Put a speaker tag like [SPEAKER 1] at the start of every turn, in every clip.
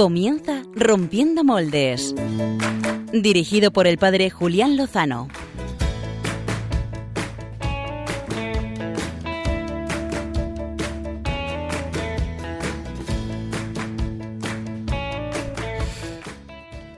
[SPEAKER 1] Comienza Rompiendo Moldes. Dirigido por el padre Julián Lozano.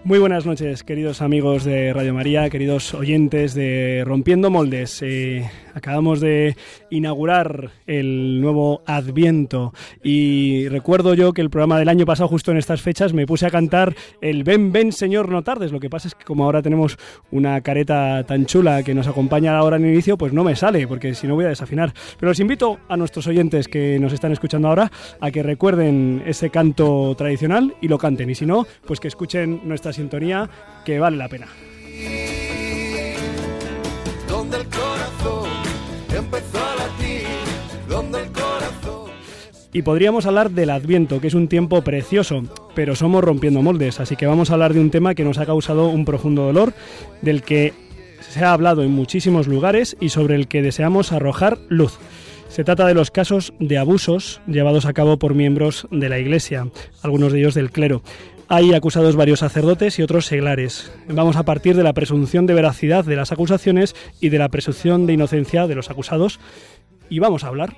[SPEAKER 2] Muy buenas noches, queridos amigos de Radio María, queridos oyentes de Rompiendo Moldes. Eh, acabamos de inaugurar el nuevo Adviento y recuerdo yo que el programa del año pasado, justo en estas fechas, me puse a cantar el Ven, ven, Señor, no tardes. Lo que pasa es que como ahora tenemos una careta tan chula que nos acompaña ahora en el inicio, pues no me sale, porque si no voy a desafinar. Pero os invito a nuestros oyentes que nos están escuchando ahora a que recuerden ese canto tradicional y lo canten. Y si no, pues que escuchen nuestra sintonía que vale la pena.
[SPEAKER 3] Donde a donde el corazón
[SPEAKER 2] Y podríamos hablar del Adviento, que es un tiempo precioso, pero somos rompiendo moldes, así que vamos a hablar de un tema que nos ha causado un profundo dolor, del que se ha hablado en muchísimos lugares y sobre el que deseamos arrojar luz. Se trata de los casos de abusos llevados a cabo por miembros de la Iglesia, algunos de ellos del clero. Hay acusados varios sacerdotes y otros seglares. Vamos a partir de la presunción de veracidad de las acusaciones y de la presunción de inocencia de los acusados y vamos a hablar.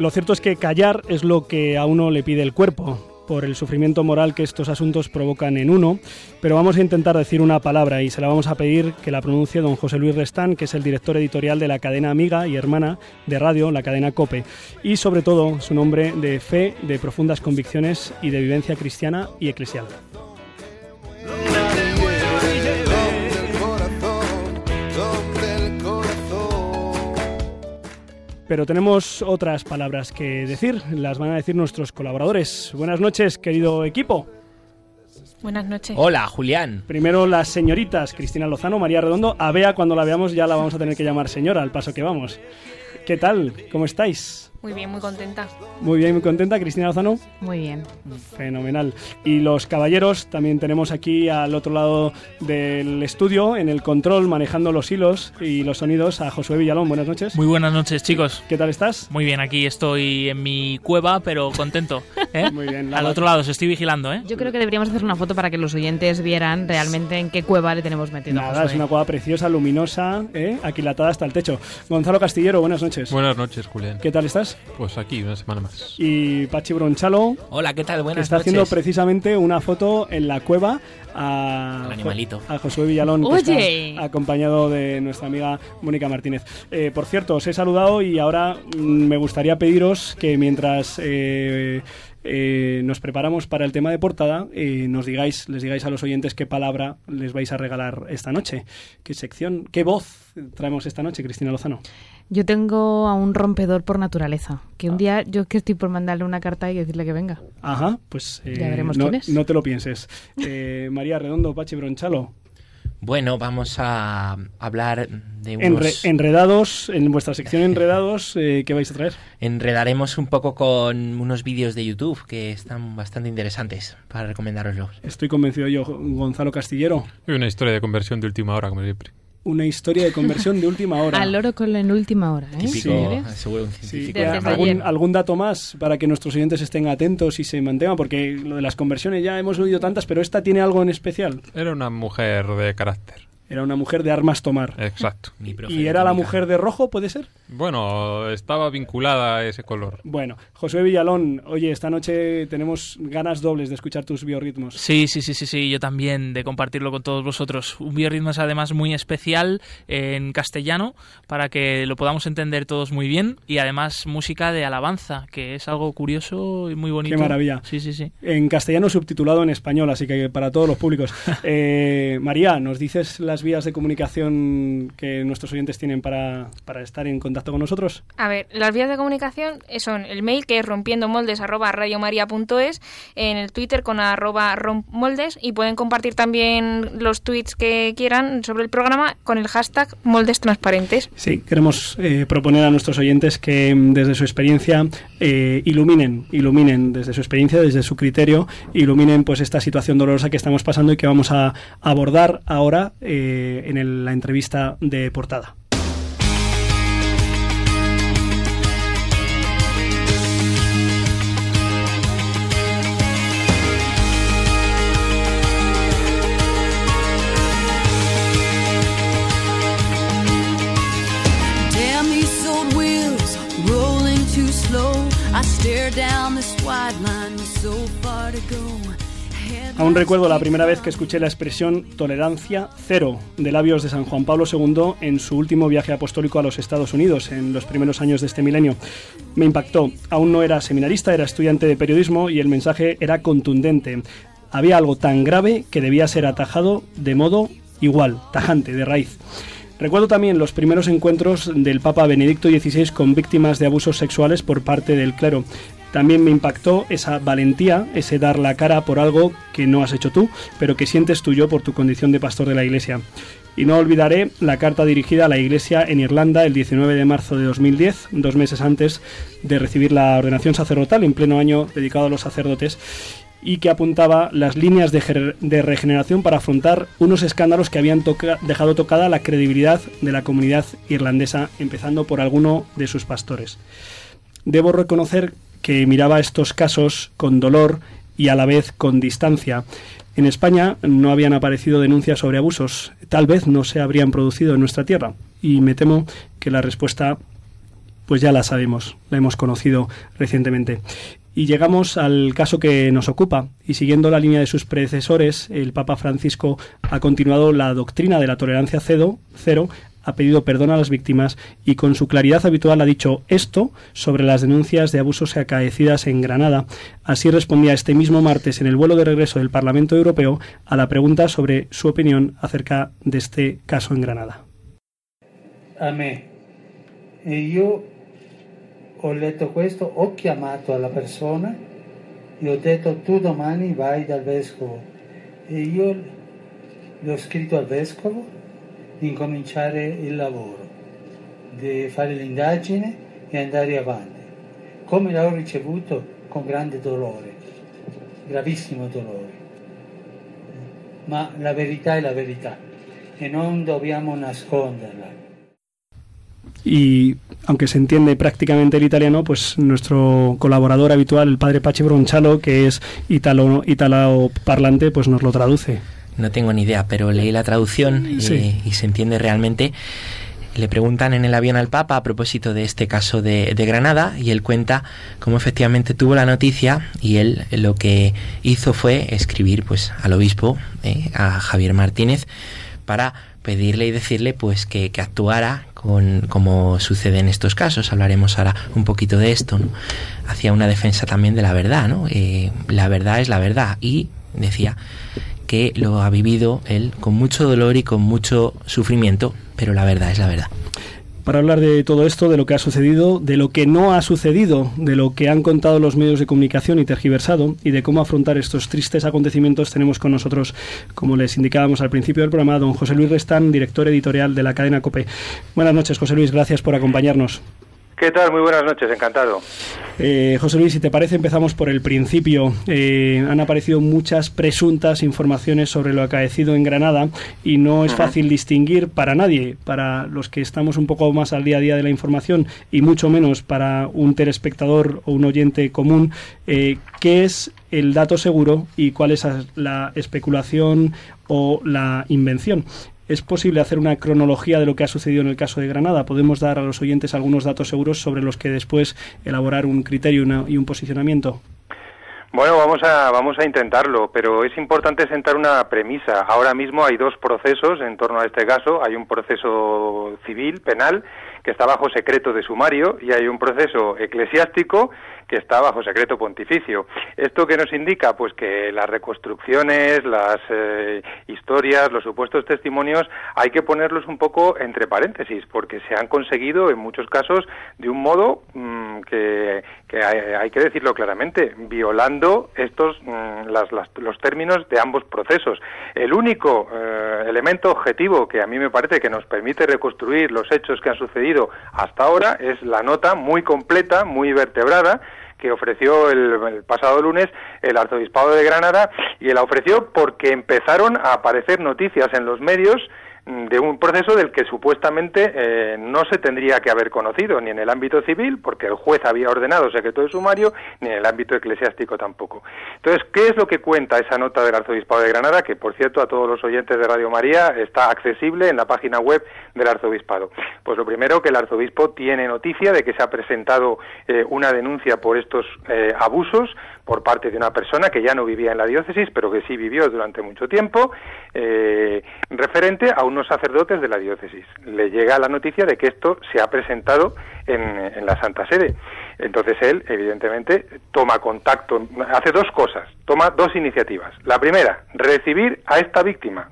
[SPEAKER 2] Lo cierto es que callar es lo que a uno le pide el cuerpo, por el sufrimiento moral que estos asuntos provocan en uno, pero vamos a intentar decir una palabra y se la vamos a pedir que la pronuncie don José Luis Restán, que es el director editorial de la cadena amiga y hermana de radio, la cadena COPE, y sobre todo su nombre de fe, de profundas convicciones y de vivencia cristiana y eclesial. Pero tenemos otras palabras que decir, las van a decir nuestros colaboradores. Buenas noches, querido equipo.
[SPEAKER 4] Buenas noches.
[SPEAKER 5] Hola, Julián.
[SPEAKER 2] Primero las señoritas, Cristina Lozano, María Redondo. A Bea, cuando la veamos, ya la vamos a tener que llamar señora, al paso que vamos. ¿Qué tal? ¿Cómo estáis?
[SPEAKER 4] Muy bien, muy contenta.
[SPEAKER 2] Muy bien, muy contenta, Cristina Lozano.
[SPEAKER 6] Muy bien.
[SPEAKER 2] Fenomenal. Y los caballeros, también tenemos aquí al otro lado del estudio, en el control, manejando los hilos y los sonidos, a Josué Villalón. Buenas noches.
[SPEAKER 7] Muy buenas noches, chicos.
[SPEAKER 2] ¿Qué tal estás?
[SPEAKER 7] Muy bien, aquí estoy en mi cueva, pero contento. ¿eh?
[SPEAKER 2] Muy bien, la-
[SPEAKER 7] Al otro lado, os estoy vigilando, ¿eh?
[SPEAKER 6] Yo creo que deberíamos hacer una foto para que los oyentes vieran realmente en qué cueva le tenemos metido. a
[SPEAKER 2] Nada,
[SPEAKER 6] Josué.
[SPEAKER 2] es una cueva preciosa, luminosa, ¿eh? aquilatada hasta el techo. Gonzalo Castillero, buenas noches.
[SPEAKER 8] Buenas noches, Julián.
[SPEAKER 2] ¿Qué tal estás?
[SPEAKER 8] Pues aquí, una semana más.
[SPEAKER 2] Y Pachi Bronchalo,
[SPEAKER 5] Hola, ¿qué tal?
[SPEAKER 2] que
[SPEAKER 5] Buenas
[SPEAKER 2] está
[SPEAKER 5] noches.
[SPEAKER 2] haciendo precisamente una foto en la cueva a,
[SPEAKER 5] Al animalito.
[SPEAKER 2] a Josué Villalón, que
[SPEAKER 6] Oye.
[SPEAKER 2] está acompañado de nuestra amiga Mónica Martínez. Eh, por cierto, os he saludado y ahora mm, me gustaría pediros que mientras eh, eh, nos preparamos para el tema de portada, eh, nos digáis, les digáis a los oyentes qué palabra les vais a regalar esta noche, qué sección, qué voz traemos esta noche, Cristina Lozano.
[SPEAKER 6] Yo tengo a un rompedor por naturaleza, que un
[SPEAKER 2] Ah.
[SPEAKER 6] día yo que estoy por mandarle una carta y decirle que venga.
[SPEAKER 2] Ajá, pues eh,
[SPEAKER 6] Ya veremos
[SPEAKER 2] no,
[SPEAKER 6] quién es.
[SPEAKER 2] no te lo pienses. Eh, María Redondo, Pachi Bronchalo,
[SPEAKER 5] Bueno, vamos a hablar de unos...
[SPEAKER 2] Enre- enredados, en vuestra sección Enredados, eh, ¿qué vais a traer?
[SPEAKER 5] Enredaremos un poco con unos vídeos de YouTube que están bastante interesantes para recomendároslos.
[SPEAKER 2] Estoy convencido yo, Gonzalo Castillero.
[SPEAKER 8] Y una historia de conversión de última hora, como siempre.
[SPEAKER 2] Una historia de conversión de última hora.
[SPEAKER 6] Al oro con en última hora, ¿eh?
[SPEAKER 5] Típico, seguro
[SPEAKER 2] Sí,
[SPEAKER 5] de la
[SPEAKER 6] ayer.
[SPEAKER 2] ¿Algún, algún dato más para que nuestros oyentes estén atentos y se mantengan? Porque lo de las conversiones ya hemos oído tantas, pero esta tiene algo en especial.
[SPEAKER 8] Era una mujer de carácter.
[SPEAKER 2] Era una mujer de armas tomar.
[SPEAKER 8] Exacto.
[SPEAKER 2] ¿Y era la mujer de rojo, puede ser?
[SPEAKER 8] Bueno, estaba vinculada a ese color.
[SPEAKER 2] Bueno, José Villalón, oye, esta noche tenemos ganas dobles de escuchar tus biorritmos.
[SPEAKER 7] Sí, sí, sí, sí, sí, yo también, de compartirlo con todos vosotros. Un biorritmo es además muy especial en castellano, para que lo podamos entender todos muy bien, y además música de alabanza, que es algo curioso y muy bonito.
[SPEAKER 2] Qué maravilla.
[SPEAKER 7] Sí, sí, sí.
[SPEAKER 2] En castellano subtitulado en español, así que para todos los públicos. Eh, María, ¿nos dices las vías de comunicación que nuestros oyentes tienen para, para estar en contacto con nosotros?
[SPEAKER 4] A ver, las vías de comunicación son el mail que es rompiendomoldes arroba radiomaria.es, en el Twitter con arroba rompmoldes y pueden compartir también los tweets que quieran sobre el programa con el hashtag moldes transparentes.
[SPEAKER 2] Sí, queremos eh, proponer a nuestros oyentes que mm, desde su experiencia eh, iluminen, iluminen desde su experiencia, desde su criterio, iluminen pues esta situación dolorosa que estamos pasando y que vamos a abordar ahora eh, eh, en el, la entrevista de portada. Stare down this wide line, so far to go. Aún recuerdo la primera vez que escuché la expresión tolerancia cero de labios de San Juan Pablo II en su último viaje apostólico a los Estados Unidos en los primeros años de este milenio. Me impactó. Aún no era seminarista, era estudiante de periodismo y el mensaje era contundente. Había algo tan grave que debía ser atajado de modo igual, tajante, de raíz. Recuerdo también los primeros encuentros del Papa Benedicto XVI con víctimas de abusos sexuales por parte del clero. También me impactó esa valentía, ese dar la cara por algo que no has hecho tú, pero que sientes tuyo por tu condición de pastor de la Iglesia. Y no olvidaré la carta dirigida a la Iglesia en Irlanda el 19 de marzo de 2010, dos meses antes de recibir la ordenación sacerdotal, en pleno año dedicado a los sacerdotes, y que apuntaba las líneas de, regeneración para afrontar unos escándalos que habían dejado tocada la credibilidad de la comunidad irlandesa, empezando por alguno de sus pastores. Debo reconocer que miraba estos casos con dolor y a la vez con distancia. En España no habían aparecido denuncias sobre abusos, tal vez no se habrían producido en nuestra tierra, y me temo que la respuesta pues ya la sabemos, la hemos conocido recientemente. Y llegamos al caso que nos ocupa, y siguiendo la línea de sus predecesores, el Papa Francisco ha continuado la doctrina de la tolerancia cero, cero ha pedido perdón a las víctimas y con su claridad habitual ha dicho esto sobre las denuncias de abusos acaecidas en Granada. Así respondía este mismo martes en el vuelo de regreso del Parlamento Europeo a la pregunta sobre su opinión acerca de este caso en Granada.
[SPEAKER 9] A me. E io ho letto questo, ho chiamato alla persona e ho detto tu domani vai dal vescovo. E io le ho scritto al vescovo di incominciare il lavoro, di fare l'indagine e andare avanti. Come l'ho ricevuto? Con grande dolore, gravissimo dolore. Ma la verità è la verità e non dobbiamo nasconderla.
[SPEAKER 2] y aunque se entiende prácticamente el italiano, pues nuestro colaborador habitual, el padre Pachi Bronchalo, que es italo, italo parlante, pues nos lo traduce.
[SPEAKER 5] No tengo ni idea, pero leí la traducción y, se entiende realmente. Le preguntan en el avión al Papa a propósito de este caso de, Granada y él cuenta cómo efectivamente tuvo la noticia y él lo que hizo fue escribir pues al obispo, eh, a Javier Martínez, para pedirle y decirle pues que, actuara con, como sucede en estos casos. Hablaremos ahora un poquito de esto. ¿no? Hacía una defensa también de la verdad, ¿no? Eh, la verdad es la verdad y decía que lo ha vivido él con mucho dolor y con mucho sufrimiento, pero la verdad es la verdad.
[SPEAKER 2] Para hablar de todo esto, de lo que ha sucedido, de lo que no ha sucedido, de lo que han contado los medios de comunicación y tergiversado, y de cómo afrontar estos tristes acontecimientos, tenemos con nosotros, como les indicábamos al principio del programa, don José Luis Restán, director editorial de la cadena COPE. Buenas noches, José Luis, gracias por acompañarnos.
[SPEAKER 10] ¿Qué tal? Muy buenas noches, encantado.
[SPEAKER 2] Eh, José Luis, si te parece, empezamos por el principio. Eh, han aparecido muchas presuntas informaciones sobre lo acaecido en Granada y no es fácil distinguir para nadie, para los que estamos un poco más al día a día de la información y mucho menos para un telespectador o un oyente común, eh, qué es el dato seguro y cuál es la especulación o la invención. ¿Es posible hacer una cronología de lo que ha sucedido en el caso de Granada? ¿Podemos dar a los oyentes algunos datos seguros sobre los que después elaborar un criterio y un posicionamiento?
[SPEAKER 10] Bueno, vamos a, vamos a intentarlo, pero es importante sentar una premisa. Ahora mismo hay dos procesos en torno a este caso. Hay un proceso civil, penal, que está bajo secreto de sumario, y hay un proceso eclesiástico que está bajo secreto pontificio. ¿Esto qué nos indica? Pues que las reconstrucciones, las eh, historias, los supuestos testimonios, hay que ponerlos un poco entre paréntesis, porque se han conseguido en muchos casos de un modo mm, que, hay, que decirlo claramente, violando estos mm, los términos de ambos procesos. El único eh, elemento objetivo que a mí me parece que nos permite reconstruir los hechos que han sucedido hasta ahora es la nota muy completa, muy vertebrada, que ofreció el, pasado lunes el arzobispado de Granada y la ofreció porque empezaron a aparecer noticias en los medios de un proceso del que supuestamente eh, no se tendría que haber conocido, ni en el ámbito civil, porque el juez había ordenado secreto de sumario, ni en el ámbito eclesiástico tampoco. Entonces, ¿qué es lo que cuenta esa nota del Arzobispado de Granada? Que, por cierto, a todos los oyentes de Radio María está accesible en la página web del Arzobispado. Pues lo primero, que el arzobispo tiene noticia de que se ha presentado eh, una denuncia por estos eh, abusos por parte de una persona que ya no vivía en la diócesis, pero que sí vivió durante mucho tiempo, eh, referente a unos sacerdotes de la diócesis. Le llega la noticia de que esto se ha presentado en, en la Santa Sede. Entonces él, evidentemente, toma contacto, hace dos cosas, toma dos iniciativas. La primera, recibir a esta víctima,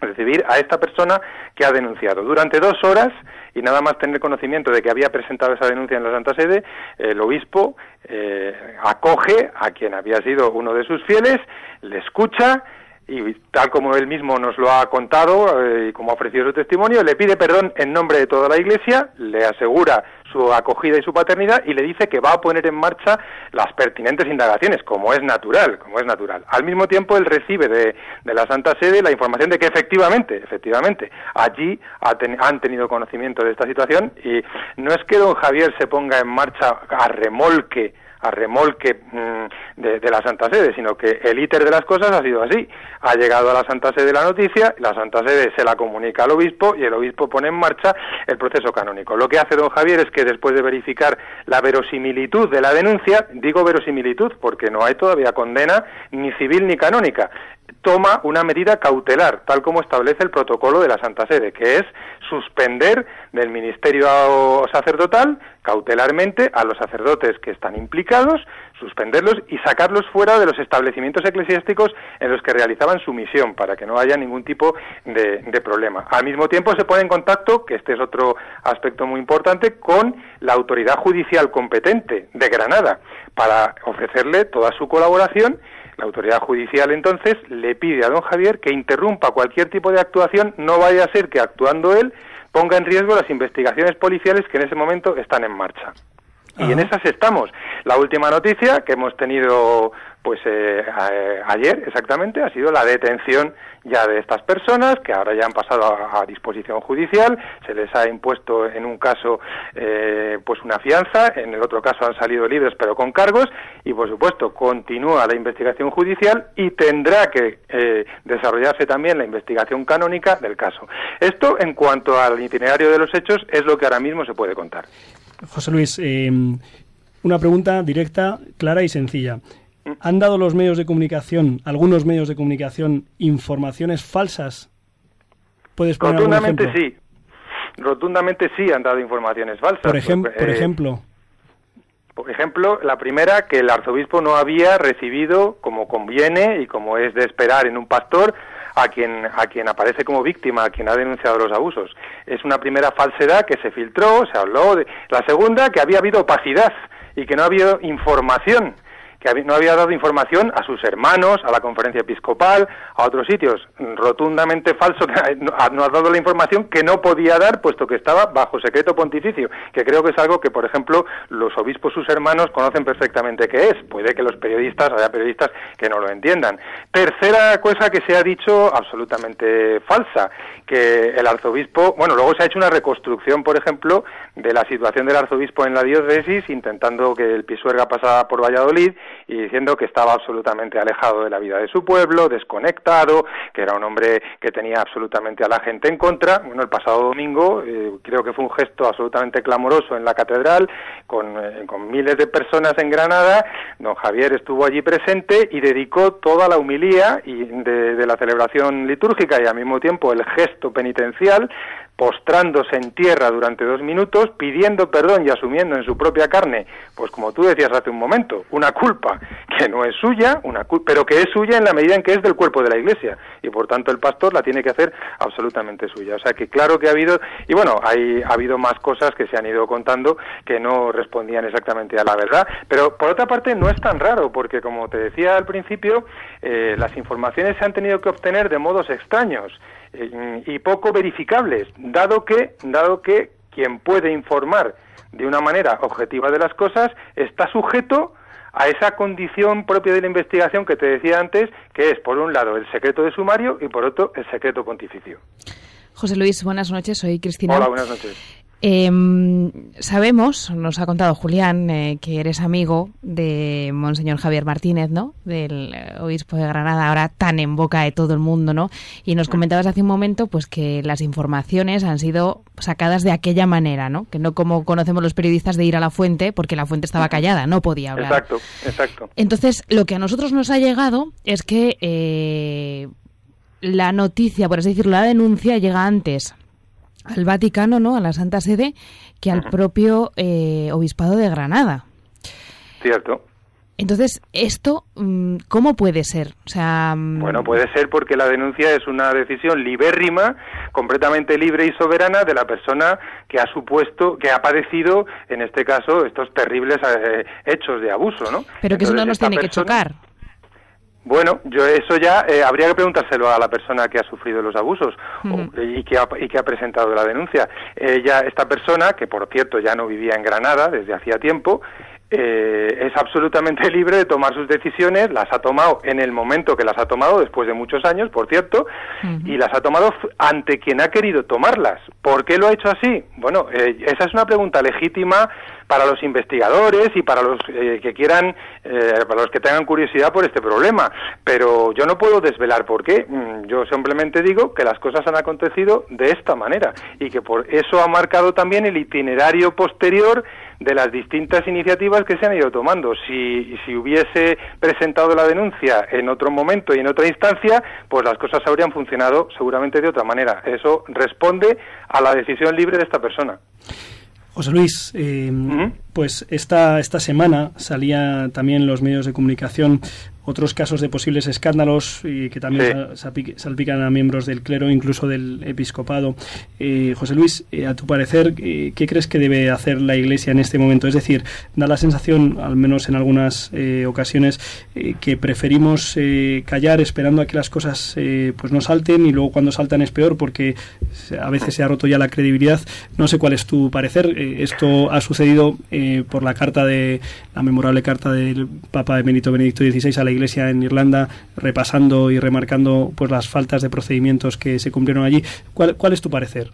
[SPEAKER 10] recibir a esta persona que ha denunciado. Durante dos horas y nada más tener conocimiento de que había presentado esa denuncia en la Santa Sede, el obispo eh, acoge a quien había sido uno de sus fieles, le escucha y tal como él mismo nos lo ha contado eh, y como ha ofrecido su testimonio, le pide perdón en nombre de toda la Iglesia, le asegura su acogida y su paternidad y le dice que va a poner en marcha las pertinentes indagaciones, como es natural, como es natural. Al mismo tiempo, él recibe de, de la Santa Sede la información de que efectivamente, efectivamente, allí han tenido conocimiento de esta situación y no es que don Javier se ponga en marcha a remolque a remolque mm, de, de, la Santa Sede, sino que el íter de las cosas ha sido así. Ha llegado a la Santa Sede la noticia, la Santa Sede se la comunica al obispo y el obispo pone en marcha el proceso canónico. Lo que hace don Javier es que después de verificar la verosimilitud de la denuncia, digo verosimilitud porque no hay todavía condena ni civil ni canónica, toma una medida cautelar, tal como establece el protocolo de la Santa Sede, que es suspender del ministerio sacerdotal cautelarmente a los sacerdotes que están implicados, suspenderlos y sacarlos fuera de los establecimientos eclesiásticos en los que realizaban su misión, para que no haya ningún tipo de, problema. Al mismo tiempo se pone en contacto, que este es otro aspecto muy importante, con la autoridad judicial competente de Granada, para ofrecerle toda su colaboración la autoridad judicial entonces le pide a don Javier que interrumpa cualquier tipo de actuación, no vaya a ser que actuando él ponga en riesgo las investigaciones policiales que en ese momento están en marcha. Y en esas estamos. La última noticia que hemos tenido pues eh, ayer exactamente ha sido la detención ya de estas personas que ahora ya han pasado a, disposición judicial. Se les ha impuesto en un caso eh, pues una fianza en el otro caso han salido libres pero con cargos. Y por supuesto continúa la investigación judicial y tendrá que eh, desarrollarse también la investigación canónica del caso. Esto en cuanto al itinerario de los hechos es lo que ahora mismo se puede contar.
[SPEAKER 2] José Luis una pregunta directa clara y sencilla ¿Han dado los medios de comunicación, algunos medios de comunicación, informaciones falsas?
[SPEAKER 10] ¿Puedes poner Rotundamente sí. Rotundamente sí han dado informaciones falsas.
[SPEAKER 2] Por, por eh, ejemplo.
[SPEAKER 10] Por ejemplo, la primera, que el arzobispo no había recibido, como conviene y como es de esperar en un pastor, a quien, a quien aparece como víctima, a quien ha denunciado los abusos. Es una primera falsedad que se filtró, se habló de... La segunda, que había habido opacidad y que no había habido información que no había dado información a sus hermanos, a la conferencia episcopal, a otros sitios. Rotundamente falso, no ha dado la información que no podía dar, puesto que estaba bajo secreto pontificio, que creo que es algo que, por ejemplo, los obispos, sus hermanos, conocen perfectamente qué es. Puede que los periodistas, haya periodistas que no lo entiendan. Tercera cosa que se ha dicho, absolutamente falsa, que el arzobispo, bueno, luego se ha hecho una reconstrucción, por ejemplo, de la situación del arzobispo en la diócesis, intentando que el Pisuerga pasara por Valladolid y diciendo que estaba absolutamente alejado de la vida de su pueblo, desconectado, que era un hombre que tenía absolutamente a la gente en contra. Bueno, el pasado domingo eh, creo que fue un gesto absolutamente clamoroso en la catedral, con, eh, con miles de personas en Granada. Don Javier estuvo allí presente y dedicó toda la humilía y de, de la celebración litúrgica y al mismo tiempo el gesto penitencial postrándose en tierra durante dos minutos, pidiendo perdón y asumiendo en su propia carne, pues como tú decías hace un momento, una culpa que no es suya, una pero que es suya en la medida en que es del cuerpo de la Iglesia, y por tanto el pastor la tiene que hacer absolutamente suya. O sea que claro que ha habido, y bueno, hay, ha habido más cosas que se han ido contando que no respondían exactamente a la verdad, pero por otra parte no es tan raro, porque como te decía al principio, eh, las informaciones se han tenido que obtener de modos extraños. Eh, y poco verificables, dado que, dado que quien puede informar de una manera objetiva de las cosas está sujeto a esa condición propia de la investigación que te decía antes, que es, por un lado, el secreto de sumario y, por otro, el secreto pontificio.
[SPEAKER 6] José Luis, buenas noches. Soy Cristina.
[SPEAKER 10] Hola, buenas noches.
[SPEAKER 6] Em, sabemos, nos ha contado Julián, eh, que eres amigo de Monseñor Javier Martínez, ¿no? Del eh, obispo de Granada, ahora tan en boca de todo el mundo, ¿no? Y nos comentabas hace un momento, pues que las informaciones han sido sacadas de aquella manera, ¿no? Que no como conocemos los periodistas de ir a la fuente, porque la fuente estaba callada, no podía hablar.
[SPEAKER 10] Exacto, exacto.
[SPEAKER 6] Entonces, lo que a nosotros nos ha llegado es que eh, la noticia, por así decirlo, la denuncia llega antes al Vaticano, ¿no? A la Santa Sede, que al propio eh, Obispado de Granada.
[SPEAKER 10] Cierto.
[SPEAKER 6] Entonces, esto, mm, ¿cómo puede ser? O sea, mm,
[SPEAKER 10] Bueno, puede ser porque la denuncia es una decisión libérrima, completamente libre y soberana de la persona que ha supuesto, que ha padecido, en este caso, estos terribles eh, hechos de abuso, ¿no?
[SPEAKER 6] pero que eso no nos tiene que chocar.
[SPEAKER 10] Bueno, yo eso ya eh, habría que preguntárselo a la persona que ha sufrido los abusos o-
[SPEAKER 6] Ujú.
[SPEAKER 10] y, que ha, y que ha presentado la denuncia. Ella, esta persona, que por cierto ya no vivía en Granada desde hacía tiempo, eh, es absolutamente libre de tomar sus decisiones, las ha tomado en el momento que las ha tomado, después de muchos años, por cierto, y las ha tomado ante quien ha querido tomarlas. ¿Por qué lo ha hecho así? Bueno, eh, esa es una pregunta legítima para los investigadores y para los eh, que quieran, eh, para los que tengan curiosidad por este problema. Pero yo no puedo desvelar por qué. Mm, Yo simplemente digo que las cosas han acontecido de esta manera y que por eso ha marcado también el itinerario posterior de las distintas iniciativas que se han ido tomando. Si, si hubiese presentado la denuncia en otro momento y en otra instancia, pues las cosas habrían funcionado seguramente de otra manera. Eso responde a la decisión libre de esta persona.
[SPEAKER 2] José Luis, eh, pues esta, esta semana salía también los medios de comunicación otros casos de posibles escándalos y que también
[SPEAKER 10] Sí.
[SPEAKER 2] salpican a miembros del clero, incluso del episcopado. Eh, José Luis, eh, a tu parecer, eh, ¿qué crees que debe hacer la Iglesia en este momento? Es decir, da la sensación, al menos en algunas ocasiones, que preferimos callar esperando a que las cosas eh, pues no salten y luego cuando saltan es peor porque a veces se ha roto ya la credibilidad. No sé cuál es tu parecer. Esto ha sucedido por la carta de la memorable carta del Papa Benito Benedicto XVI a la Iglesia en Irlanda, repasando y remarcando pues las faltas de procedimientos que se cumplieron allí. ¿Cuál, cuál es tu parecer?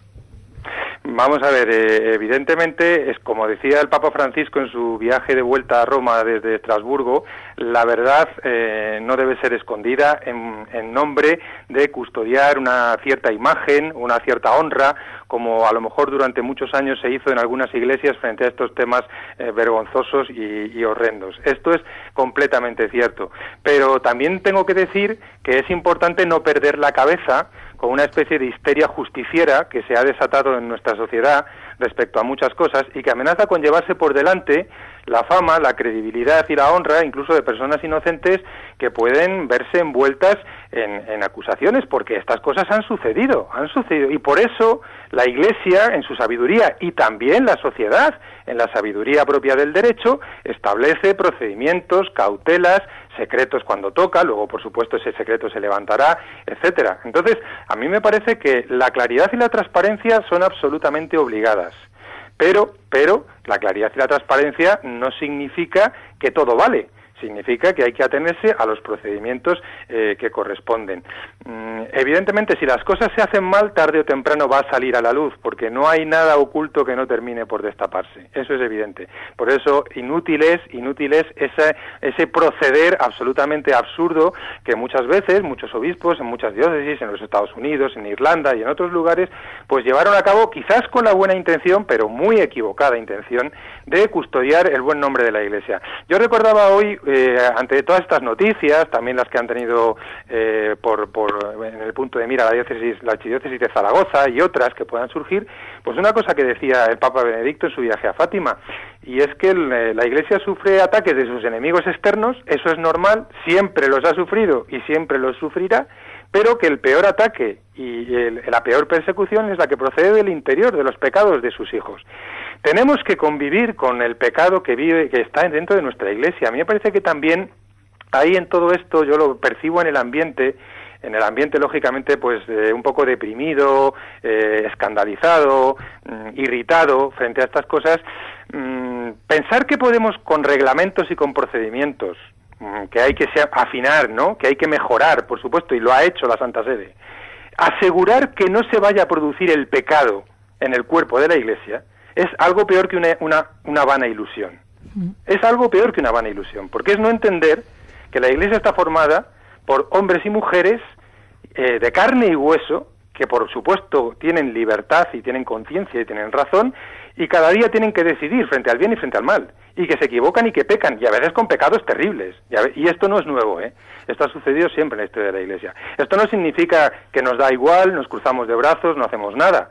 [SPEAKER 10] Vamos a ver, eh, evidentemente, es como decía el Papa Francisco en su viaje de vuelta a Roma desde Estrasburgo, la verdad eh, no debe ser escondida en, en nombre de custodiar una cierta imagen, una cierta honra, como a lo mejor durante muchos años se hizo en algunas iglesias frente a estos temas eh, vergonzosos y, y horrendos. Esto es completamente cierto. Pero también tengo que decir que es importante no perder la cabeza con una especie de histeria justiciera que se ha desatado en nuestra sociedad respecto a muchas cosas y que amenaza con llevarse por delante la fama, la credibilidad y la honra incluso de personas inocentes que pueden verse envueltas en, acusaciones porque estas cosas han sucedido, han sucedido y por eso la Iglesia en su sabiduría y también la sociedad en la sabiduría propia del derecho establece procedimientos, cautelas, secretos cuando toca, luego por supuesto ese secreto se levantará, etcétera. Entonces, a mí me parece que la claridad y la transparencia son absolutamente obligadas. Pero, pero la claridad y la transparencia no significa que todo vale. Significa que hay que atenerse a los procedimientos eh, que corresponden. Mm, evidentemente, si las cosas se hacen mal, tarde o temprano va a salir a la luz, porque no hay nada oculto que no termine por destaparse. Eso es evidente. Por eso, inútil es, inútil es ese, ese proceder absolutamente absurdo que muchas veces muchos obispos en muchas diócesis, en los Estados Unidos, en Irlanda y en otros lugares, pues llevaron a cabo, quizás con la buena intención, pero muy equivocada intención, de custodiar el buen nombre de la Iglesia. Yo recordaba hoy, eh, ante todas estas noticias, también las que han tenido eh, por, por, en el punto de mira la diócesis, la archidiócesis de Zaragoza y otras que puedan surgir, pues una cosa que decía el Papa Benedicto en su viaje a Fátima, y es que eh, la Iglesia sufre ataques de sus enemigos externos, eso es normal, siempre los ha sufrido y siempre los sufrirá, pero que el peor ataque y el- la peor persecución es la que procede del interior, de los pecados de sus hijos. Tenemos que convivir con el pecado que vive, que está dentro de nuestra iglesia. A mí me parece que también ahí en todo esto yo lo percibo en el ambiente, en el ambiente lógicamente pues eh, un poco deprimido, eh, escandalizado, mm, irritado frente a estas cosas. Mm, pensar que podemos con reglamentos y con procedimientos que hay que afinar, ¿no? Que hay que mejorar, por supuesto, y lo ha hecho la Santa Sede asegurar que no se vaya a producir el pecado en el cuerpo de la Iglesia es algo peor que una, una, una vana ilusión. Es algo peor que una vana ilusión, porque es no entender que la Iglesia está formada por hombres y mujeres eh, de carne y hueso, que por supuesto tienen libertad y tienen conciencia y tienen razón, y cada día tienen que decidir frente al bien y frente al mal, y que se equivocan y que pecan, y a veces con pecados terribles. Y, esto no es nuevo, ¿eh? Esto ha sucedido siempre en la historia de la Iglesia. Esto no significa que nos da igual, nos cruzamos de brazos, no hacemos nada.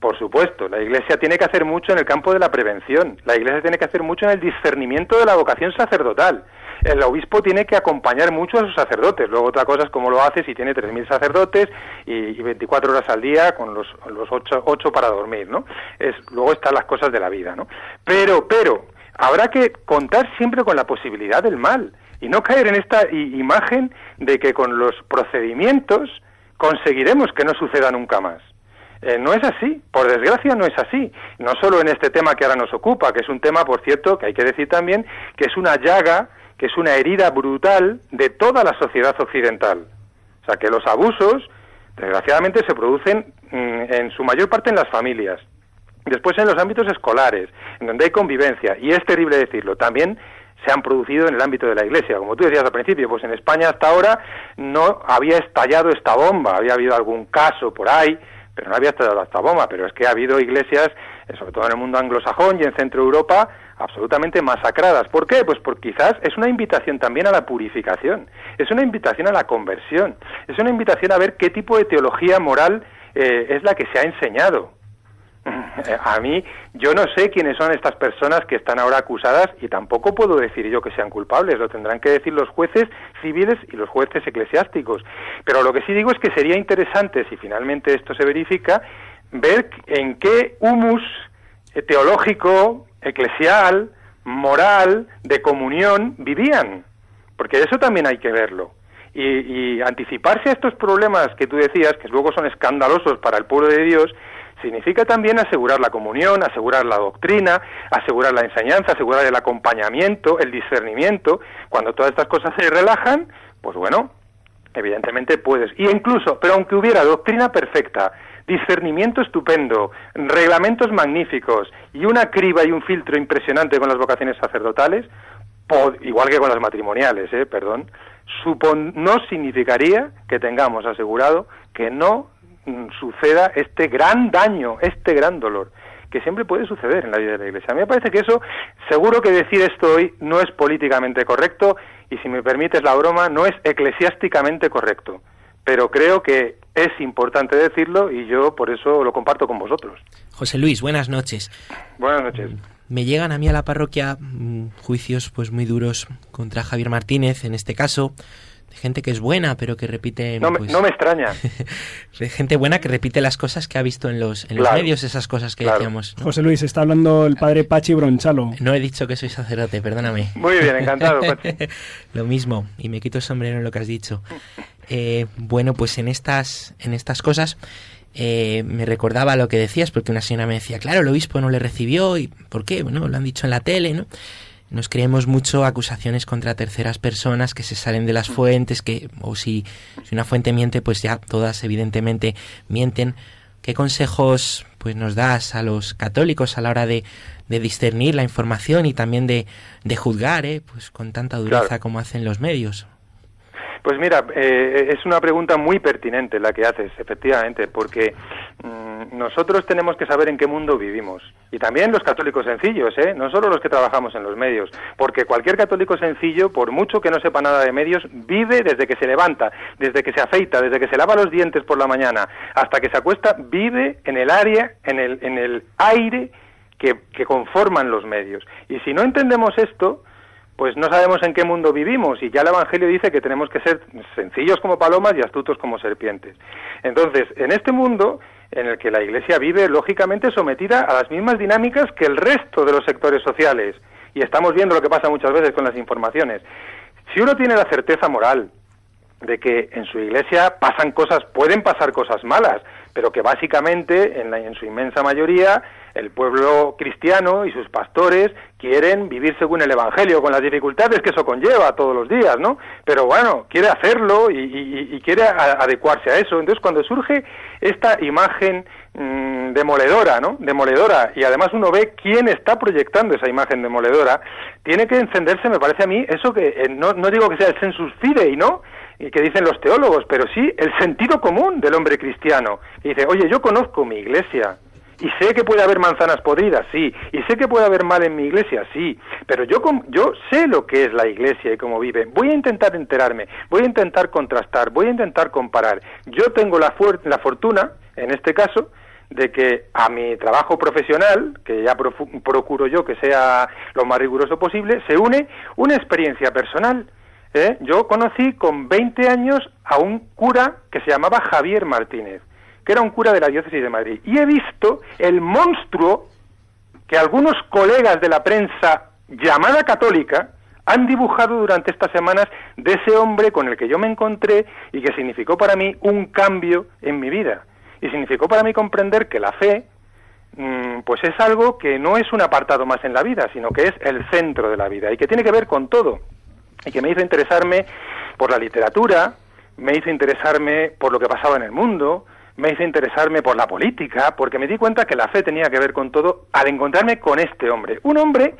[SPEAKER 10] Por supuesto, la Iglesia tiene que hacer mucho en el campo de la prevención. La Iglesia tiene que hacer mucho en el discernimiento de la vocación sacerdotal. El obispo tiene que acompañar mucho a sus sacerdotes. Luego otra cosa es cómo lo hace si tiene 3.000 sacerdotes y, y 24 horas al día con los, los 8, ocho para dormir, ¿no? Es, luego están las cosas de la vida, ¿no? Pero, pero, habrá que contar siempre con la posibilidad del mal y no caer en esta imagen de que con los procedimientos conseguiremos que no suceda nunca más. Eh, no es así, por desgracia no es así. No solo en este tema que ahora nos ocupa, que es un tema, por cierto, que hay que decir también que es una llaga, que es una herida brutal de toda la sociedad occidental. O sea, que los abusos, desgraciadamente, se producen mm, en su mayor parte en las familias. Después en los ámbitos escolares, en donde hay convivencia, y es terrible decirlo, también se han producido en el ámbito de la Iglesia. Como tú decías al principio, pues en España hasta ahora no había estallado esta bomba, había habido algún caso por ahí, pero no había estallado esta bomba, pero es que ha habido iglesias, eh, sobre todo en el mundo anglosajón y en Centro Europa, absolutamente masacradas. ¿Por qué? Pues porque quizás es una invitación también a la purificación, es una invitación a la conversión, es una invitación a ver qué tipo de teología moral eh, es la que se ha enseñado. A mí, yo no sé quiénes son estas personas que están ahora acusadas y tampoco puedo decir yo que sean culpables, lo tendrán que decir los jueces civiles y los jueces eclesiásticos. Pero lo que sí digo es que sería interesante, si finalmente esto se verifica, ver en qué humus teológico, eclesial, moral, de comunión vivían. Porque eso también hay que verlo. Y, y anticiparse a estos problemas que tú decías, que luego son escandalosos para el pueblo de Dios, significa también asegurar la comunión, asegurar la doctrina, asegurar la enseñanza, asegurar el acompañamiento, el discernimiento. Cuando todas estas cosas se relajan, pues bueno, evidentemente puedes. Y incluso, pero aunque hubiera doctrina perfecta, discernimiento estupendo, reglamentos magníficos y una criba y un filtro impresionante con las vocaciones sacerdotales, po- igual que con las matrimoniales, eh, perdón, supon- no significaría que tengamos asegurado que no suceda este gran daño, este gran dolor que siempre puede suceder en la vida de la Iglesia. A mí me parece que eso, seguro que decir esto hoy no es políticamente correcto y si me permites la broma, no es eclesiásticamente correcto. Pero creo que es importante decirlo y yo por eso lo comparto con vosotros.
[SPEAKER 5] José Luis, buenas noches.
[SPEAKER 10] Buenas noches.
[SPEAKER 5] Me llegan a mí a la parroquia mm, juicios pues muy duros contra Javier Martínez, en este caso, de gente que es buena, pero que repite...
[SPEAKER 10] No me,
[SPEAKER 5] pues,
[SPEAKER 10] no me extraña.
[SPEAKER 5] de gente buena que repite las cosas que ha visto en los, en los medios, esas cosas que
[SPEAKER 10] Claro.
[SPEAKER 5] decíamos. ¿no?
[SPEAKER 2] José Luis, está hablando el padre Pachi Bronchalo.
[SPEAKER 5] No he dicho que soy sacerdote, perdóname.
[SPEAKER 10] Muy bien, encantado. Pachi.
[SPEAKER 5] lo mismo, y me quito el sombrero en lo que has dicho. Eh, bueno, pues en estas, en estas cosas eh, me recordaba lo que decías, porque una señora me decía, claro, el obispo no le recibió, ¿y por qué? Bueno, lo han dicho en la tele, ¿no? Nos creemos mucho acusaciones contra terceras personas que se salen de las fuentes, que, o si, si una fuente miente, pues ya todas evidentemente mienten. ¿Qué consejos pues nos das a los católicos a la hora de, de discernir la información y también de, de juzgar, eh, pues con tanta dureza
[SPEAKER 10] Claro.
[SPEAKER 5] como hacen los medios?
[SPEAKER 10] Pues mira, eh, es una pregunta muy pertinente la que haces, efectivamente, porque mm, nosotros tenemos que saber en qué mundo vivimos. Y también los católicos sencillos, ¿eh? no solo los que trabajamos en los medios, porque cualquier católico sencillo, por mucho que no sepa nada de medios, vive desde que se levanta, desde que se afeita, desde que se lava los dientes por la mañana, hasta que se acuesta, vive en el área, en el, en el aire que, que conforman los medios. Y si no entendemos esto, pues no sabemos en qué mundo vivimos y ya el Evangelio dice que tenemos que ser sencillos como palomas y astutos como serpientes. Entonces, en este mundo en el que la Iglesia vive lógicamente sometida a las mismas dinámicas que el resto de los sectores sociales y estamos viendo lo que pasa muchas veces con las informaciones. Si uno tiene la certeza moral de que en su iglesia pasan cosas, pueden pasar cosas malas, pero que básicamente, en, la- en su inmensa mayoría, el pueblo cristiano y sus pastores quieren vivir según el Evangelio, con las dificultades que eso conlleva todos los días, ¿no? Pero bueno, quiere hacerlo y, quiere adecuarse a eso. Entonces, cuando surge esta imagen mm, demoledora, ¿no? Demoledora, y además uno ve quién está proyectando esa imagen demoledora, tiene que encenderse, me parece a mí, eso que eh, no, no digo que sea el sensus fidei, ¿no? y que dicen los teólogos, pero sí el sentido común del hombre cristiano. Y dice, oye, yo conozco mi iglesia, y sé que puede haber manzanas podridas, sí, y sé que puede haber mal en mi iglesia, sí, pero yo, yo sé lo que es la iglesia y cómo vive. Voy a intentar enterarme, voy a intentar contrastar, voy a intentar comparar. Yo tengo la, la fortuna, en este caso, de que a mi trabajo profesional, que ya procuro yo que sea lo más riguroso posible, se une una experiencia personal ¿eh? Yo conocí con 20 años a un cura que se llamaba Javier Martínez, que era un cura de la diócesis de Madrid. Y he visto el monstruo que algunos colegas de la prensa llamada católica han dibujado durante estas semanas de ese hombre con el que yo me encontré y que significó para mí un cambio en mi vida. Y significó para mí comprender que la fe, mm, pues es algo que no es un apartado más en la vida, sino que es el centro de la vida y que tiene que ver con todo y que me hizo interesarme por la literatura, me hizo interesarme por lo que pasaba en el mundo, me hizo interesarme por la política, porque me di cuenta que la fe tenía que ver con todo al encontrarme con este hombre. Un hombre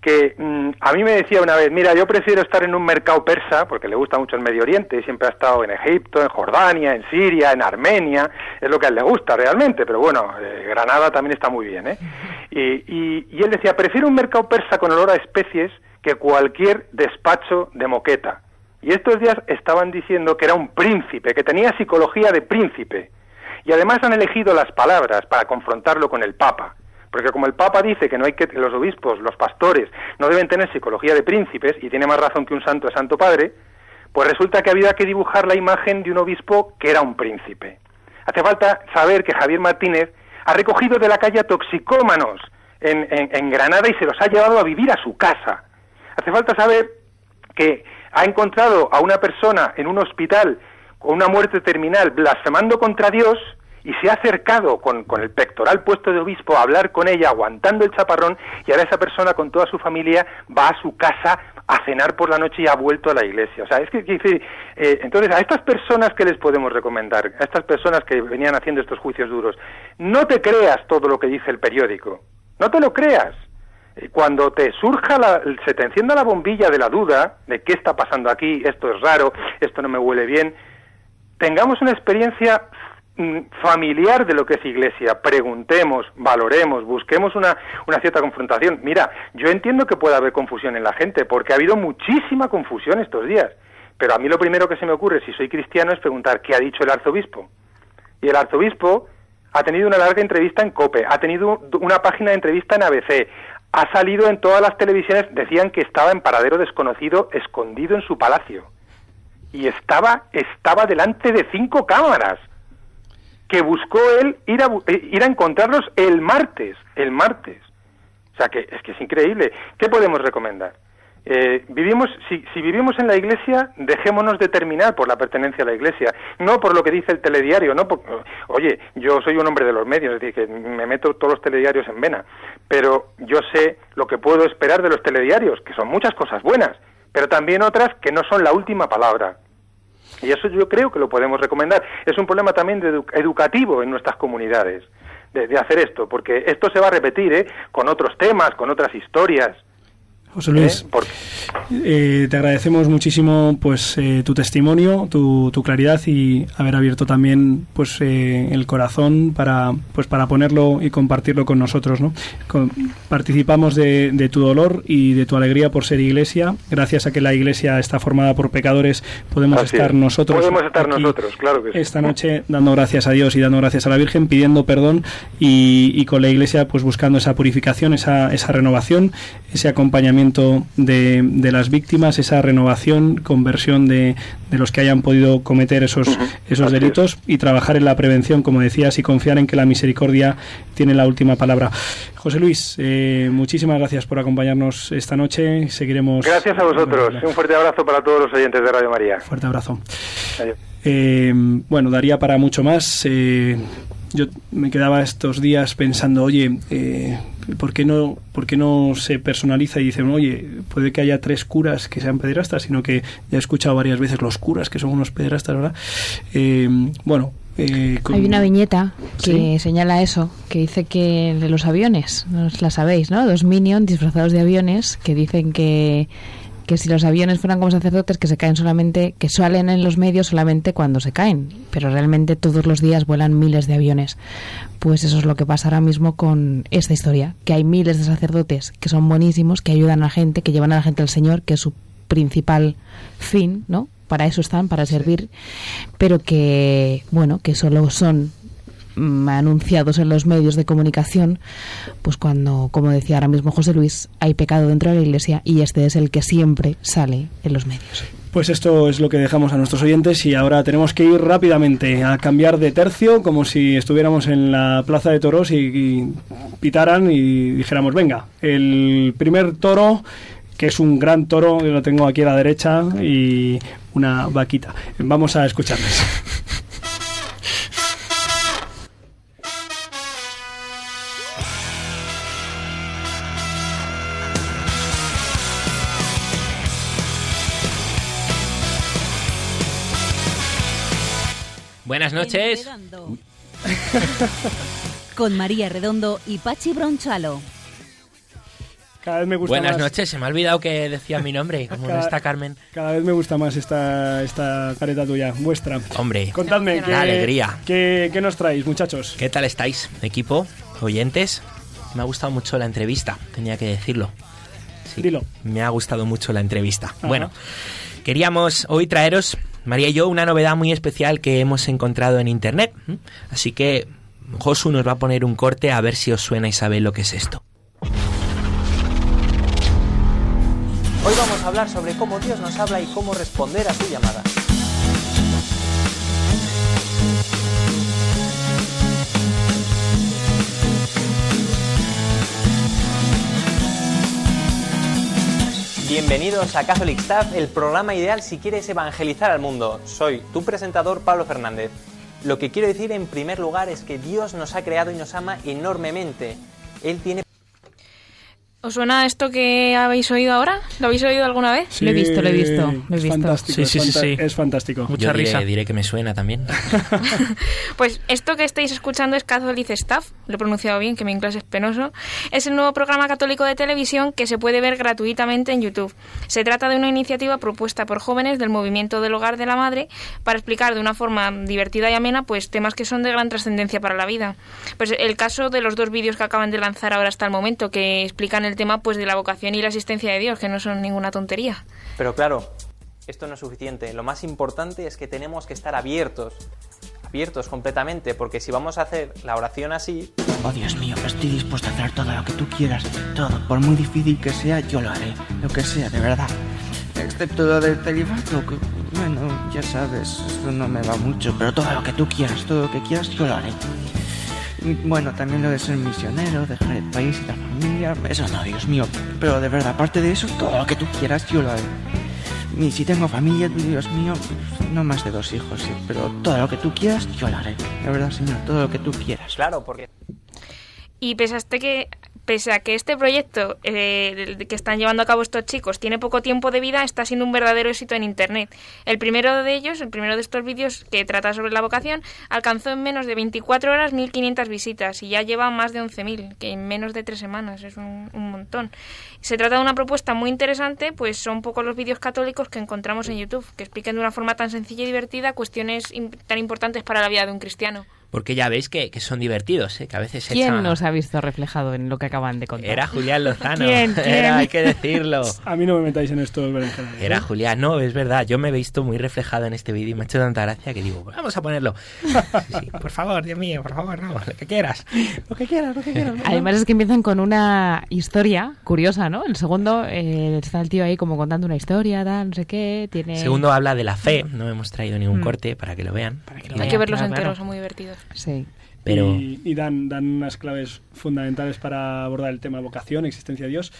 [SPEAKER 10] que mm, a mí me decía una vez, mira, yo prefiero estar en un mercado persa, porque le gusta mucho el Medio Oriente, siempre ha estado en Egipto, en Jordania, en Siria, en Armenia, es lo que a él le gusta realmente, pero bueno, eh, Granada también está muy bien, ¿eh? Y, y él decía, prefiero un mercado persa con olor a especies que cualquier despacho de moqueta. Y estos días estaban diciendo que era un príncipe, que tenía psicología de príncipe. Y además han elegido las palabras para confrontarlo con el Papa. Porque como el Papa dice que no hay que los obispos, los pastores, no deben tener psicología de príncipes y tiene más razón que un santo es santo padre, pues resulta que había que dibujar la imagen de un obispo que era un príncipe. Hace falta saber que Javier Martínez ha recogido de la calle toxicómanos en, en Granada y se los ha llevado a vivir a su casa. Hace falta saber que ha encontrado a una persona en un hospital con una muerte terminal blasfemando contra Dios y se ha acercado con, el pectoral puesto de obispo a hablar con ella, aguantando el chaparrón, y ahora esa persona con toda su familia va a su casa a cenar por la noche y ha vuelto a la iglesia. O sea, es que, eh, entonces, a estas personas que les podemos recomendar, a estas personas que venían haciendo estos juicios duros, no te creas todo lo que dice el periódico, no te lo creas. Cuando te surja la, se te encienda la bombilla de la duda de qué está pasando aquí, esto es raro, esto no me huele bien, tengamos una experiencia mm, familiar de lo que es iglesia, preguntemos, valoremos, busquemos una, una cierta confrontación. Mira, yo entiendo que pueda haber confusión en la gente, porque ha habido muchísima confusión estos días, pero a mí lo primero que se me ocurre si soy cristiano es preguntar qué ha dicho el arzobispo. Y el arzobispo ha tenido una larga entrevista en COPE, ha tenido una página de entrevista en ABC, ha salido en todas las televisiones, decían que estaba en paradero desconocido, escondido en su palacio. Y estaba, estaba delante de cinco cámaras, que buscó él ir a, eh, ir a encontrarlos el martes, el martes. O sea que es que es increíble. ¿Qué podemos recomendar? Eh, vivimos, si, si, vivimos en la iglesia, dejémonos determinar por la pertenencia a la iglesia, no por lo que dice el telediario, no oye, yo soy un hombre de los medios, es decir, que me meto todos los telediarios en vena, pero yo sé lo que puedo esperar de los telediarios, que son muchas cosas buenas, pero también otras que no son la última palabra. Y eso yo creo que lo podemos recomendar. Es un problema también de educativo en nuestras comunidades, de, de, hacer esto, porque esto se va a repetir ¿eh? con otros temas, con otras historias.
[SPEAKER 2] José Luis, ¿Eh? eh, te agradecemos muchísimo pues eh, tu testimonio, tu, tu, claridad y haber abierto también pues eh, el corazón para pues para ponerlo y compartirlo con nosotros, ¿no? participamos de, de, tu dolor y de tu alegría por ser iglesia. Gracias a que la iglesia está formada por pecadores, podemos estar nosotros.
[SPEAKER 10] Podemos estar nosotros, claro que sí.
[SPEAKER 2] Esta noche dando gracias a Dios y dando gracias a la Virgen, pidiendo perdón y, y con la iglesia pues buscando esa purificación, esa, esa renovación, ese acompañamiento de, de, las víctimas, esa renovación, conversión de, de, los que hayan podido cometer esos, esos delitos y trabajar en la prevención, como decías, y confiar en que la misericordia tiene la última palabra. José Luis, eh, muchísimas gracias por acompañarnos esta noche. Seguiremos.
[SPEAKER 10] Gracias a vosotros. Un fuerte abrazo para todos los oyentes de Radio María.
[SPEAKER 2] Fuerte abrazo. Eh, bueno, daría para mucho más. Eh, yo me quedaba estos días pensando, oye, eh, ¿por, qué no, ¿por qué no se personaliza y dicen, oye, puede que haya tres curas que sean pederastas, sino que ya he escuchado varias veces los curas que son unos pederastas, ¿verdad? Eh, bueno, eh, con-
[SPEAKER 6] Hay una viñeta que
[SPEAKER 2] Sí.
[SPEAKER 6] señala eso, que dice que de los aviones, no os la sabéis, ¿no? Dos minions disfrazados de aviones que dicen que, que si los aviones fueran como sacerdotes que se caen solamente, que salen en los medios solamente cuando se caen, pero realmente todos los días vuelan miles de aviones. Pues eso es lo que pasa ahora mismo con esta historia, que hay miles de sacerdotes que son buenísimos, que ayudan a la gente, que llevan a la gente al Señor, que es su principal fin, ¿no? Para eso están, para servir, pero que, bueno, que solo son mm, anunciados en los medios de comunicación, pues cuando, como decía ahora mismo José Luis, hay pecado dentro de la Iglesia y este es el que siempre sale en los medios.
[SPEAKER 2] Pues esto es lo que dejamos a nuestros oyentes y ahora tenemos que ir rápidamente a cambiar de tercio como si estuviéramos en la plaza de toros y, y pitaran y dijéramos, venga, el primer toro, que es un gran toro, yo lo tengo aquí a la derecha, y una vaquita. Vamos a escucharles.
[SPEAKER 5] Buenas noches.
[SPEAKER 1] Con María Redondo y Pachi Bronchalo.
[SPEAKER 2] Cada vez me gusta
[SPEAKER 5] Buenas
[SPEAKER 2] más.
[SPEAKER 5] noches, se me ha olvidado que decía mi nombre, como
[SPEAKER 2] Cada-
[SPEAKER 5] está Carmen.
[SPEAKER 2] Cada vez me gusta más esta, esta careta tuya, vuestra.
[SPEAKER 5] Hombre,
[SPEAKER 2] Contadme, ¿qué,
[SPEAKER 5] La alegría.
[SPEAKER 2] ¿qué, qué nos traéis, muchachos?
[SPEAKER 5] ¿qué tal estáis, equipo, oyentes? Me ha gustado mucho la entrevista, tenía que decirlo. Sí,
[SPEAKER 2] Dilo.
[SPEAKER 5] Me ha gustado mucho la entrevista.
[SPEAKER 2] Ajá.
[SPEAKER 5] Bueno, queríamos hoy traeros, María y yo, una novedad muy especial que hemos encontrado en internet. ¿m? Así que Josu nos va a poner un corte a ver si os suena y sabéis lo que es esto.
[SPEAKER 11] Hoy vamos a hablar sobre cómo Dios nos habla y cómo responder a su llamada. Bienvenidos a Catholic Staff, el programa ideal si quieres evangelizar al mundo. Soy tu presentador Pablo Fernández. Lo que quiero decir en primer lugar es que Dios nos ha creado y nos ama enormemente. Él tiene
[SPEAKER 4] ¿Os suena esto que habéis oído ahora? ¿Lo habéis oído alguna vez?
[SPEAKER 6] Lo he visto, lo he visto, lo he
[SPEAKER 2] es
[SPEAKER 6] visto.
[SPEAKER 2] fantástico,
[SPEAKER 7] Sí,
[SPEAKER 2] es,
[SPEAKER 7] sí, sí, sí.
[SPEAKER 2] fantástico.
[SPEAKER 7] Mucha
[SPEAKER 5] yo diré,
[SPEAKER 7] risa.
[SPEAKER 5] diré que me suena también.
[SPEAKER 4] Pues esto que estáis escuchando es Catholic Staff, lo he pronunciado bien, que mi inglés es penoso. Es el nuevo programa católico de televisión que se puede ver gratuitamente en YouTube. Se trata de una iniciativa propuesta por jóvenes del movimiento del hogar de la madre para explicar de una forma divertida y amena pues temas que son de gran trascendencia para la vida. Pues el caso de los dos vídeos que acaban de lanzar ahora hasta el momento que explican el tema pues de la vocación y la existencia de Dios, que no son ninguna tontería.
[SPEAKER 11] Pero claro, esto no es suficiente. Lo más importante es que tenemos que estar abiertos. Abiertos completamente, porque si vamos a hacer la oración así,
[SPEAKER 12] Oh Dios mío, estoy dispuesto a hacer todo lo que tú quieras. Todo, por muy difícil que sea, yo lo haré. Lo que sea, de verdad. Excepto lo del celibato, que, bueno, ya sabes, eso no me va mucho. Pero todo lo que tú quieras, todo lo que quieras, yo lo haré. Bueno, también lo de ser misionero, dejar el país y la familia. Eso no, Dios mío. Pero de verdad, aparte de eso, todo lo que tú quieras, yo lo haré. Y si tengo familia, Dios mío, no más de dos hijos, sí. Pero todo lo que tú quieras, yo lo haré. De verdad, Señor, todo lo que tú quieras.
[SPEAKER 11] claro, porque
[SPEAKER 4] Y este que, pese a que este proyecto eh, que están llevando a cabo estos chicos tiene poco tiempo de vida, está siendo un verdadero éxito en Internet. El primero de ellos, el primero de estos vídeos que trata sobre la vocación, alcanzó en menos de 24 horas 1.500 visitas y ya lleva más de 11.000, que en menos de tres semanas es un, un montón. Se trata de una propuesta muy interesante, pues son pocos los vídeos católicos que encontramos en YouTube, que expliquen de una forma tan sencilla y divertida cuestiones tan importantes para la vida de un cristiano.
[SPEAKER 5] Porque ya veis que, que son divertidos, ¿eh? que a veces se
[SPEAKER 6] ¿Quién
[SPEAKER 5] echan-
[SPEAKER 6] nos ha visto reflejado en lo que acaban de contar?
[SPEAKER 5] Era Julián Lozano.
[SPEAKER 6] ¿Quién? ¿Quién?
[SPEAKER 5] Era, hay que decirlo.
[SPEAKER 2] A mí no me metáis en berenjenales. ¿eh?
[SPEAKER 5] Era Julián, no, es verdad, yo me he visto muy reflejado en este vídeo y me ha hecho tanta gracia que digo, vamos a ponerlo. Sí, sí, por favor, Dios mío, por favor, no, lo que quieras. Lo que quieras, lo que quieras.
[SPEAKER 6] Además es que empiezan con una historia curiosa, ¿no? El segundo eh, está el tío ahí como contando una historia, tal, no sé qué, tiene...
[SPEAKER 5] Segundo habla de la fe, no hemos traído ningún
[SPEAKER 6] Mm.
[SPEAKER 5] corte para que lo vean.
[SPEAKER 6] Para que lo
[SPEAKER 4] Hay
[SPEAKER 6] vean,
[SPEAKER 4] que verlos
[SPEAKER 6] claro,
[SPEAKER 4] enteros,
[SPEAKER 6] claro.
[SPEAKER 4] son muy divertidos.
[SPEAKER 6] Sí.
[SPEAKER 5] Pero
[SPEAKER 2] Y, y dan, dan unas claves fundamentales para abordar el tema vocación, existencia de Dios.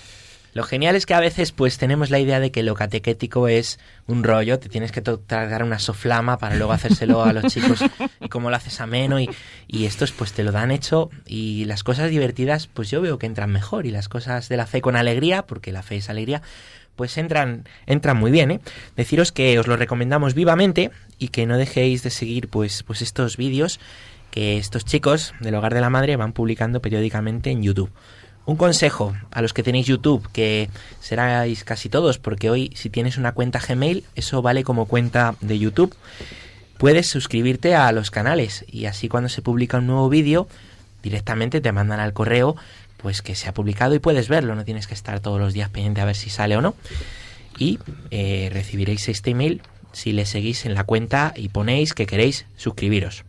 [SPEAKER 5] Lo genial es que a veces pues tenemos la idea de que lo catequético es un rollo, te tienes que tragar una soflama para luego hacérselo a los chicos y cómo lo haces ameno y, y estos pues te lo dan hecho y las cosas divertidas pues yo veo que entran mejor y las cosas de la fe con alegría, porque la fe es alegría, pues entran, entran muy bien, ¿eh? Deciros que os lo recomendamos vivamente y que no dejéis de seguir pues, pues estos vídeos que estos chicos del Hogar de la Madre van publicando periódicamente en YouTube. Un consejo a los que tenéis YouTube, que seráis casi todos, porque hoy si tienes una cuenta Gmail, eso vale como cuenta de YouTube. Puedes suscribirte a los canales y así cuando se publica un nuevo vídeo, directamente te mandan al correo pues que se ha publicado y puedes verlo, no tienes que estar todos los días pendiente a ver si sale o no. Y eh, recibiréis este email si le seguís en la cuenta y ponéis que queréis suscribiros.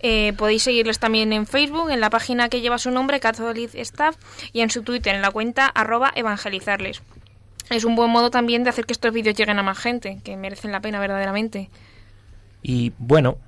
[SPEAKER 4] Eh, podéis seguirles también en Facebook, en la página que lleva su nombre, Catholic Staff, y en su Twitter, en la cuenta arroba evangelizarles. Es un buen modo también de hacer que estos vídeos lleguen a más gente, que merecen la pena verdaderamente.
[SPEAKER 5] Y bueno,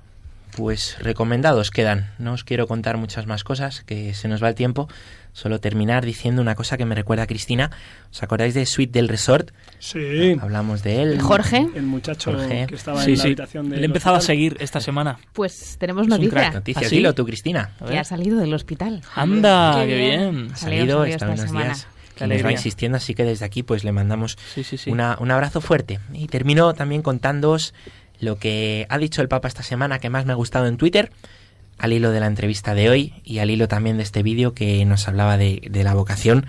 [SPEAKER 5] pues recomendados quedan. No os quiero contar muchas más cosas, que se nos va el tiempo. Solo terminar diciendo una cosa que me recuerda a Cristina. ¿Os acordáis de Suite del Resort?
[SPEAKER 2] Sí.
[SPEAKER 5] Hablamos de él.
[SPEAKER 6] Jorge.
[SPEAKER 2] El muchacho
[SPEAKER 5] Jorge.
[SPEAKER 2] que estaba
[SPEAKER 7] Sí,
[SPEAKER 2] en la
[SPEAKER 7] sí.
[SPEAKER 2] habitación de
[SPEAKER 7] Le he empezado a seguir esta semana.
[SPEAKER 6] Pues tenemos
[SPEAKER 7] Es un
[SPEAKER 6] noticia.
[SPEAKER 7] crack.
[SPEAKER 5] Noticias,
[SPEAKER 7] ¿Ah, sí?
[SPEAKER 5] dilo tú, Cristina.
[SPEAKER 6] Que ha salido del hospital.
[SPEAKER 7] Anda,
[SPEAKER 4] Qué
[SPEAKER 7] qué
[SPEAKER 4] bien.
[SPEAKER 7] bien.
[SPEAKER 5] Ha salido, está unos
[SPEAKER 6] semana.
[SPEAKER 5] días.
[SPEAKER 7] Qué
[SPEAKER 5] y nos va insistiendo, así que desde aquí pues le mandamos
[SPEAKER 7] Sí, sí, sí.
[SPEAKER 5] Una, un abrazo fuerte. Y termino también contándoos lo que ha dicho el Papa esta semana que más me ha gustado en Twitter, al hilo de la entrevista de hoy y al hilo también de este vídeo que nos hablaba de, de la vocación.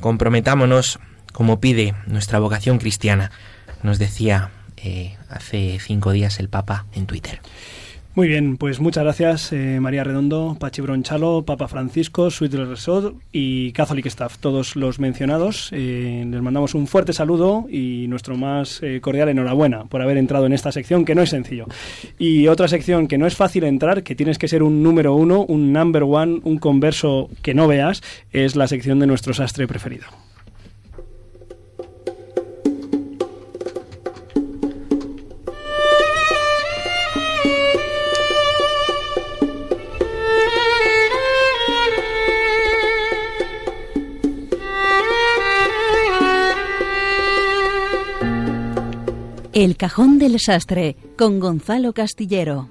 [SPEAKER 5] Comprometámonos como pide nuestra vocación cristiana, nos decía eh, hace cinco días el Papa en Twitter.
[SPEAKER 2] Muy bien, pues muchas gracias eh, María Redondo, Pachi Bronchalo, Papa Francisco, del Resort y Catholic Staff, todos los mencionados. Eh, les mandamos un fuerte saludo y nuestro más eh, cordial enhorabuena por haber entrado en esta sección que no es sencillo. Y otra sección que no es fácil entrar, que tienes que ser un número uno, un number one, un converso que no veas, es la sección de nuestro sastre preferido.
[SPEAKER 1] El cajón del sastre con Gonzalo Castillero.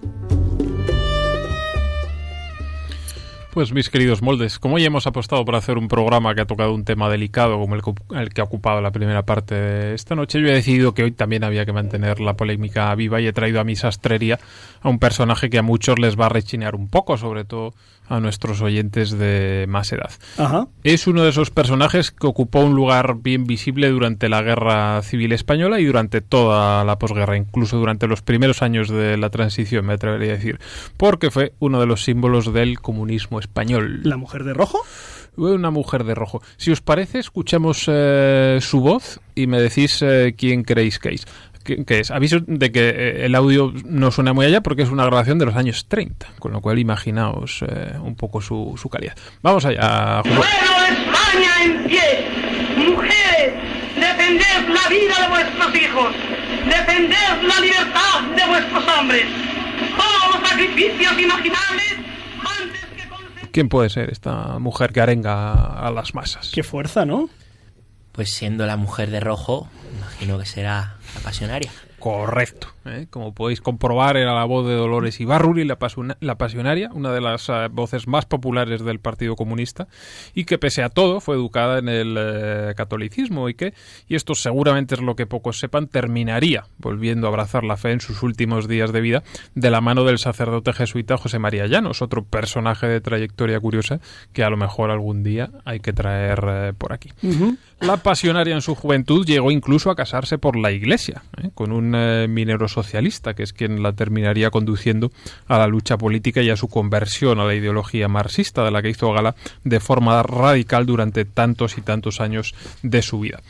[SPEAKER 8] Pues mis queridos moldes, como hoy hemos apostado por hacer un programa que ha tocado un tema delicado como el, que- el que ha ocupado la primera parte de esta noche, yo he decidido que hoy también había que mantener la polémica viva y he traído a mi sastrería a un personaje que a muchos les va a rechinear un poco, sobre todo a nuestros oyentes de más edad.
[SPEAKER 2] Ajá.
[SPEAKER 8] Es uno de esos personajes que ocupó un lugar bien visible durante la Guerra Civil Española y durante toda la posguerra, incluso durante los primeros años de la transición, me atrevería a decir, porque fue uno de los símbolos del comunismo español.
[SPEAKER 2] ¿La mujer de rojo?
[SPEAKER 8] Una mujer de rojo. Si os parece, escuchemos eh, su voz y me decís eh, quién creéis que es. Que, que es. Aviso de que eh, el audio no suena muy allá porque es una grabación de los años 30, con lo cual imaginaos eh, un poco su, su calidad. Vamos allá, Julio.
[SPEAKER 13] ¡Pueblo de España en pie! ¡Mujeres! ¡Defended la vida de vuestros hijos! ¡Defended la libertad de vuestros hombres! ¡Todos los sacrificios imaginables antes que.
[SPEAKER 8] ¿Quién puede ser esta mujer que arenga a las masas?
[SPEAKER 2] Qué fuerza, ¿no?
[SPEAKER 5] Pues siendo la mujer de rojo, imagino que será la pasionaria.
[SPEAKER 8] Correcto. ¿eh? Como podéis comprobar, era la voz de Dolores Ibarruri, la, pasuna- la pasionaria, una de las eh, voces más populares del Partido Comunista, y que pese a todo fue educada en el eh, catolicismo y que, y esto seguramente es lo que pocos sepan, terminaría volviendo a abrazar la fe en sus últimos días de vida de la mano del sacerdote jesuita José María Llanos, otro personaje de trayectoria curiosa que a lo mejor algún día hay que traer por aquí. La pasionaria en su juventud llegó incluso a casarse por la iglesia, ¿eh? con un eh, minero socialista, que es quien la terminaría conduciendo a la lucha política y a su conversión a la ideología marxista, de la que hizo gala de forma radical durante tantos y tantos años de su vida.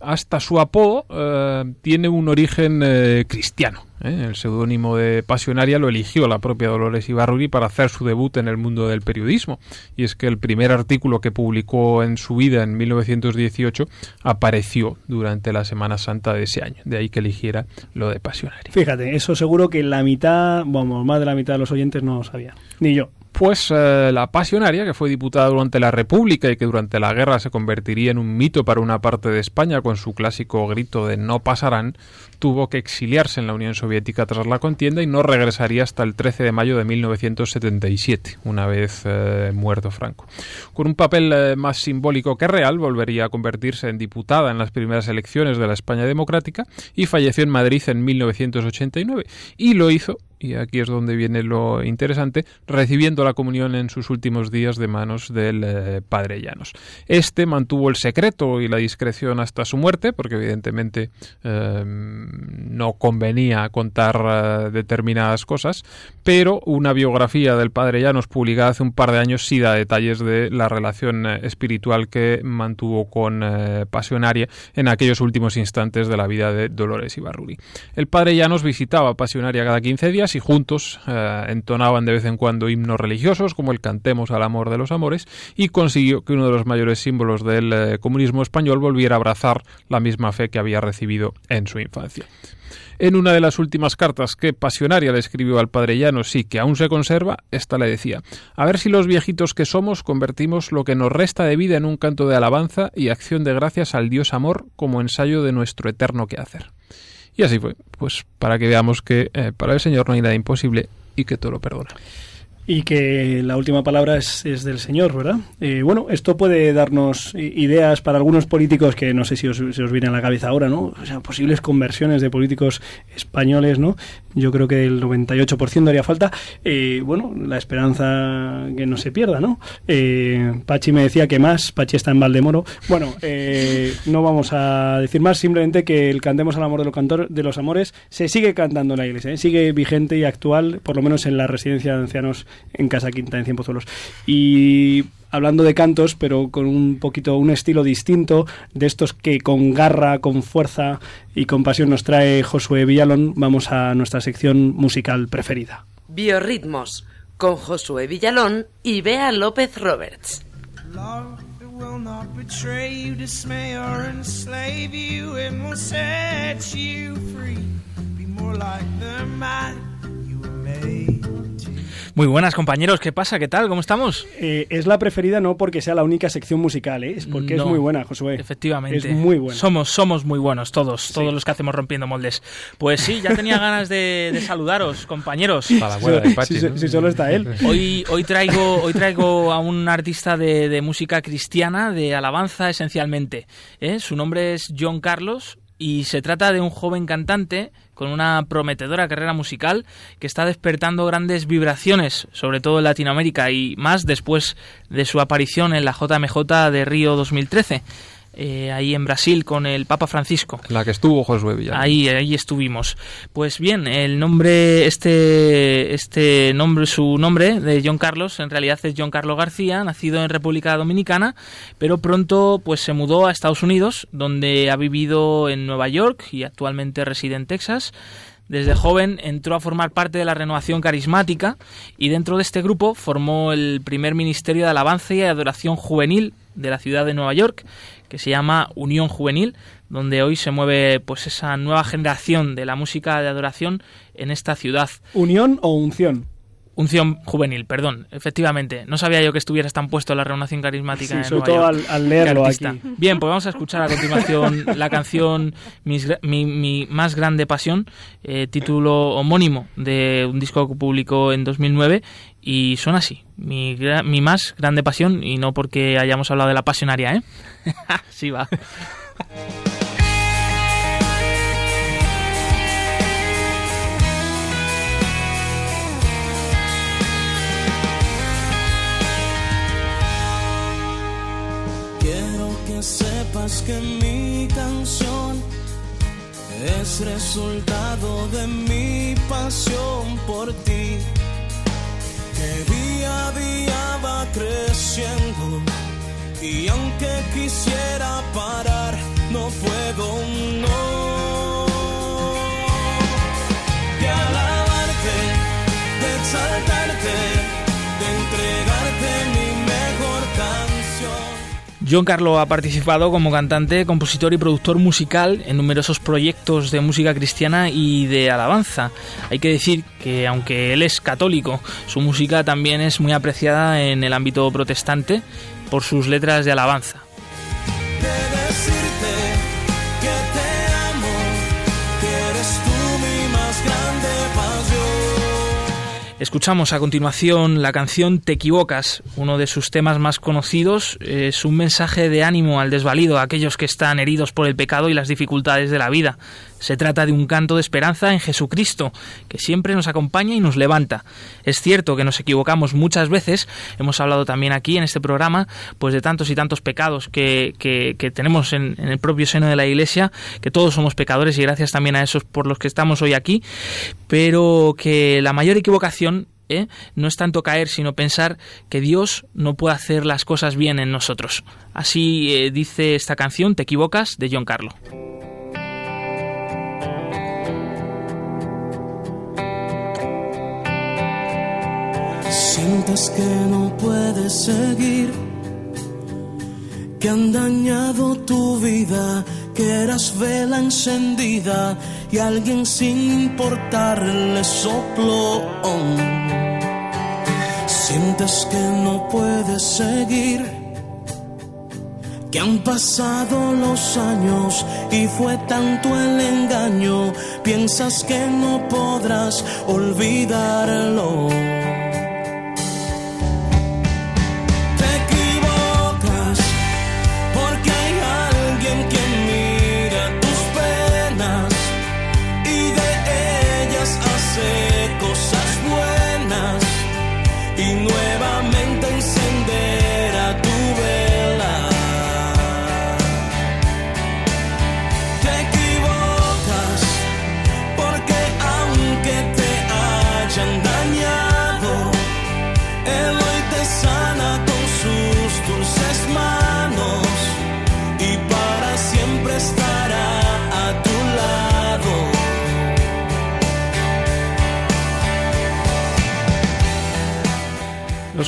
[SPEAKER 8] Hasta su apodo eh, tiene un origen eh, cristiano. ¿eh? El seudónimo de Pasionaria lo eligió la propia Dolores Ibarruri para hacer su debut en el mundo del periodismo. Y es que el primer artículo que publicó en su vida en 1918 apareció durante la Semana Santa de ese año. De ahí que eligiera lo de Pasionaria.
[SPEAKER 2] Fíjate, eso seguro que la mitad, vamos, más de la mitad de los oyentes no lo sabía. Ni yo.
[SPEAKER 8] Pues eh, la pasionaria, que fue diputada durante la República y que durante la guerra se convertiría en un mito para una parte de España con su clásico grito de no pasarán, tuvo que exiliarse en la Unión Soviética tras la contienda y no regresaría hasta el 13 de mayo de 1977, una vez eh, muerto Franco. Con un papel eh, más simbólico que real, volvería a convertirse en diputada en las primeras elecciones de la España democrática y falleció en Madrid en 1989 y lo hizo y aquí es donde viene lo interesante, recibiendo la comunión en sus últimos días de manos del eh, padre Llanos. Este mantuvo el secreto y la discreción hasta su muerte, porque evidentemente eh, no convenía contar eh, determinadas cosas, pero una biografía del padre Llanos publicada hace un par de años sí da detalles de la relación eh, espiritual que mantuvo con eh, Pasionaria en aquellos últimos instantes de la vida de Dolores Ibarruri. El padre Llanos visitaba Pasionaria cada 15 días y juntos entonaban de vez en cuando himnos religiosos como el Cantemos al amor de los amores y consiguió que uno de los mayores símbolos del comunismo español volviera a abrazar la misma fe que había recibido en su infancia. En una de las últimas cartas que Pasionaria le escribió al padre Llanos y que aún se conserva, esta le decía, a ver si los viejitos que somos convertimos lo que nos resta de vida en un canto de alabanza y acción de gracias al Dios amor como ensayo de nuestro eterno quehacer. Y así fue, pues para que veamos que eh, para el Señor no hay nada imposible y que todo lo perdona.
[SPEAKER 2] Y que la última palabra es, es del Señor, ¿verdad? Eh, bueno, esto puede darnos ideas para algunos políticos que no sé si os, os viene a la cabeza ahora, ¿no? O sea, posibles conversiones de políticos españoles, ¿no? Yo creo que el 98% haría falta. Eh, bueno, la esperanza que no se pierda, ¿no? Eh, Pachi me decía que más, Pachi está en Valdemoro. Bueno, eh, no vamos a decir más, simplemente que el Cantemos al Amor de los, cantor- de los Amores se sigue cantando en la iglesia, ¿eh? sigue vigente y actual, por lo menos en la residencia de ancianos en Casa Quinta, en Cienpozuelos. Y hablando de cantos, pero con un poquito, un estilo distinto, de estos que con garra, con fuerza y con pasión nos trae Josué Villalón, vamos a nuestra sección musical preferida.
[SPEAKER 14] Biorritmos, con Josué Villalón y Bea López Roberts.
[SPEAKER 15] Love will not betray you, dismay or enslave you. It will set you free. Be more like the man you were made.
[SPEAKER 7] Muy buenas compañeros, ¿qué pasa? ¿Qué tal? ¿Cómo estamos?
[SPEAKER 2] Eh, es la preferida no porque sea la única sección musical, ¿eh? es porque es muy buena, Josué.
[SPEAKER 7] Efectivamente.
[SPEAKER 2] Es muy buena.
[SPEAKER 7] Somos, somos muy buenos todos, todos los que hacemos rompiendo moldes. Pues sí, ya tenía ganas de, de saludaros, compañeros.
[SPEAKER 8] Para la buena de Pachi,
[SPEAKER 2] Si- si-
[SPEAKER 8] ¿no?
[SPEAKER 2] si solo está él.
[SPEAKER 7] Hoy, hoy, traigo, hoy traigo a un artista de, de música cristiana, de alabanza esencialmente. ¿eh? Su nombre es John Carlos y se trata de un joven cantante con una prometedora carrera musical que está despertando grandes vibraciones, sobre todo en Latinoamérica y más después de su aparición en la JMJ de Río 2013. Eh, ahí en Brasil con el Papa Francisco.
[SPEAKER 8] La que estuvo Josué Villalón.
[SPEAKER 7] Ahí, ahí estuvimos. Pues bien, el nombre, este, este nombre, su nombre de John Carlos, en realidad es John Carlos García, nacido en República Dominicana, pero pronto pues se mudó a Estados Unidos, donde ha vivido en Nueva York y actualmente reside en Texas. Desde joven entró a formar parte de la renovación carismática y dentro de este grupo formó el primer ministerio de alabanza y adoración juvenil de la ciudad de Nueva York, que se llama Unión Juvenil, donde hoy se mueve pues esa nueva generación de la música de adoración en esta ciudad.
[SPEAKER 2] ¿Unión o unción?
[SPEAKER 7] Unción juvenil, perdón, efectivamente. No sabía yo que estuvieras tan puesto en la renovación carismática
[SPEAKER 2] Sí,
[SPEAKER 7] en
[SPEAKER 2] sobre
[SPEAKER 7] Nueva
[SPEAKER 2] todo
[SPEAKER 7] York.
[SPEAKER 2] al- al leerlo aquí.
[SPEAKER 7] Bien, pues vamos a escuchar a continuación la canción gra- mi, mi más grande pasión, eh, título homónimo de un disco que publicó en 2009 y suena así, mi, mi más grande pasión y no porque hayamos hablado de la pasionaria, ¿eh? sí va.
[SPEAKER 15] sepas que mi canción es resultado de mi pasión por ti, que día a día va creciendo. Y aunque quisiera parar, no puedo, no. De alabarte, de exaltarte,
[SPEAKER 7] John Carlo ha participado como cantante, compositor y productor musical en numerosos proyectos de música cristiana y de alabanza. Hay que decir que aunque él es católico, su música también es muy apreciada en el ámbito protestante por sus letras de alabanza. Escuchamos a continuación la canción Te equivocas, uno de sus temas más conocidos. Es un mensaje de ánimo al desvalido, a aquellos que están heridos por el pecado y las dificultades de la vida. Se trata de un canto de esperanza en Jesucristo, que siempre nos acompaña y nos levanta. Es cierto que nos equivocamos muchas veces, hemos hablado también aquí en este programa, pues de tantos y tantos pecados que, que- tenemos en, en el propio seno de la Iglesia, que todos somos pecadores y gracias también a esos por los que estamos hoy aquí, pero que la mayor equivocación ¿eh? no es tanto caer, sino pensar que Dios no puede hacer las cosas bien en nosotros. Así eh, dice esta canción, Te equivocas, de John Carlo.
[SPEAKER 15] Sientes que no puedes seguir, que han dañado tu vida, que eras vela encendida y alguien sin importarle sopló. Sientes que no puedes seguir, que han pasado los años y fue tanto el engaño, piensas que no podrás olvidarlo.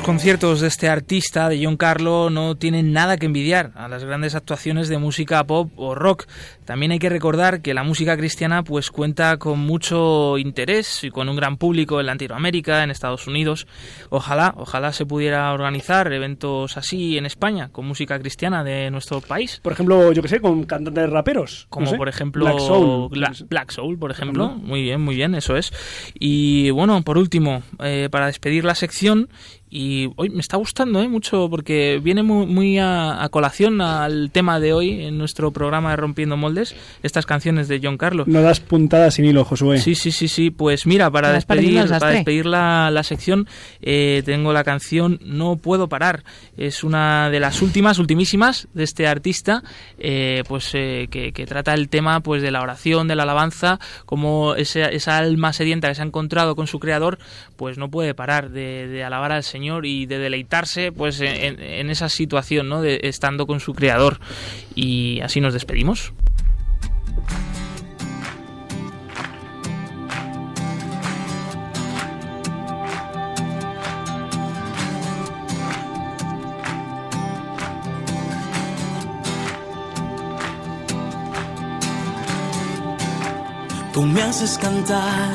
[SPEAKER 7] Los conciertos de este artista, de John Carlo, no tienen nada que envidiar a las grandes actuaciones de música pop o rock. También hay que recordar que la música cristiana pues cuenta con mucho interés y con un gran público en Latinoamérica, en Estados Unidos. Ojalá, ojalá se pudiera organizar eventos así en España con música cristiana de nuestro país.
[SPEAKER 2] Por ejemplo, yo que sé, con cantantes raperos. no
[SPEAKER 7] Como
[SPEAKER 2] sé,
[SPEAKER 7] por ejemplo
[SPEAKER 2] Black Soul.
[SPEAKER 7] Black Soul, por ejemplo.
[SPEAKER 2] ejemplo.
[SPEAKER 7] Muy bien, muy bien, eso es. Y bueno, por último, eh, para despedir la sección, y hoy me está gustando ¿eh? mucho porque viene muy, muy a, a colación al tema de hoy en nuestro programa de Rompiendo Moldes, estas canciones de John Carlos.
[SPEAKER 2] No das puntadas sin hilo, Josué.
[SPEAKER 7] Sí, sí, sí, sí. Pues mira, para despedir, para despedir la, la sección, eh, tengo la canción No puedo parar. Es una de las últimas, ultimísimas de este artista, eh, pues eh, que, que trata el tema pues de la oración, de la alabanza, como esa, esa alma sedienta que se ha encontrado con su creador, pues no puede parar de, de alabar al Señor y de deleitarse pues en, en esa situación, ¿no? De estando con su creador. Y así nos despedimos.
[SPEAKER 15] Tú me haces cantar,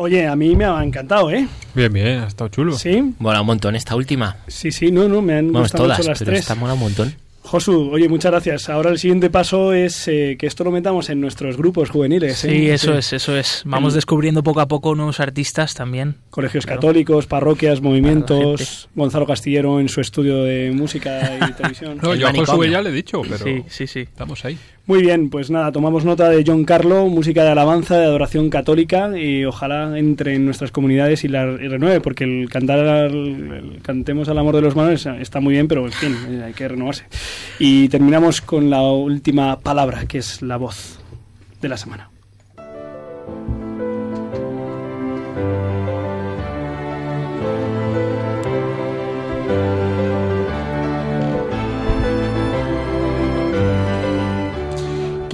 [SPEAKER 2] Oye, a mí me ha encantado, ¿eh?
[SPEAKER 8] Bien, bien, ha estado chulo.
[SPEAKER 2] Sí,
[SPEAKER 5] Mola un montón esta última.
[SPEAKER 2] sí, sí, no, no, me han
[SPEAKER 5] Vamos,
[SPEAKER 2] gustado
[SPEAKER 5] todas,
[SPEAKER 2] mucho las
[SPEAKER 5] pero
[SPEAKER 2] tres.
[SPEAKER 5] esta mola un montón.
[SPEAKER 2] Josu, oye, muchas gracias. Ahora el siguiente paso es eh, que esto lo metamos en nuestros grupos juveniles. ¿eh?
[SPEAKER 7] Sí, eso es, eso es. Vamos
[SPEAKER 2] En
[SPEAKER 7] descubriendo poco a poco nuevos artistas también.
[SPEAKER 2] Colegios
[SPEAKER 7] Claro.
[SPEAKER 2] católicos, parroquias, movimientos. Gonzalo Castillero en su estudio de música y televisión.
[SPEAKER 8] No, yo a Josué ya le he dicho, pero
[SPEAKER 7] Sí, sí, sí.
[SPEAKER 8] estamos ahí.
[SPEAKER 2] Muy bien, pues nada, tomamos nota de John Carlo, música de alabanza, de adoración católica y ojalá entre en nuestras comunidades y la renueve, porque el cantar, al- el cantemos al amor de los manos está muy bien, pero en fin, eh, hay que renovarse. Y terminamos con la última palabra, que es la voz de la semana.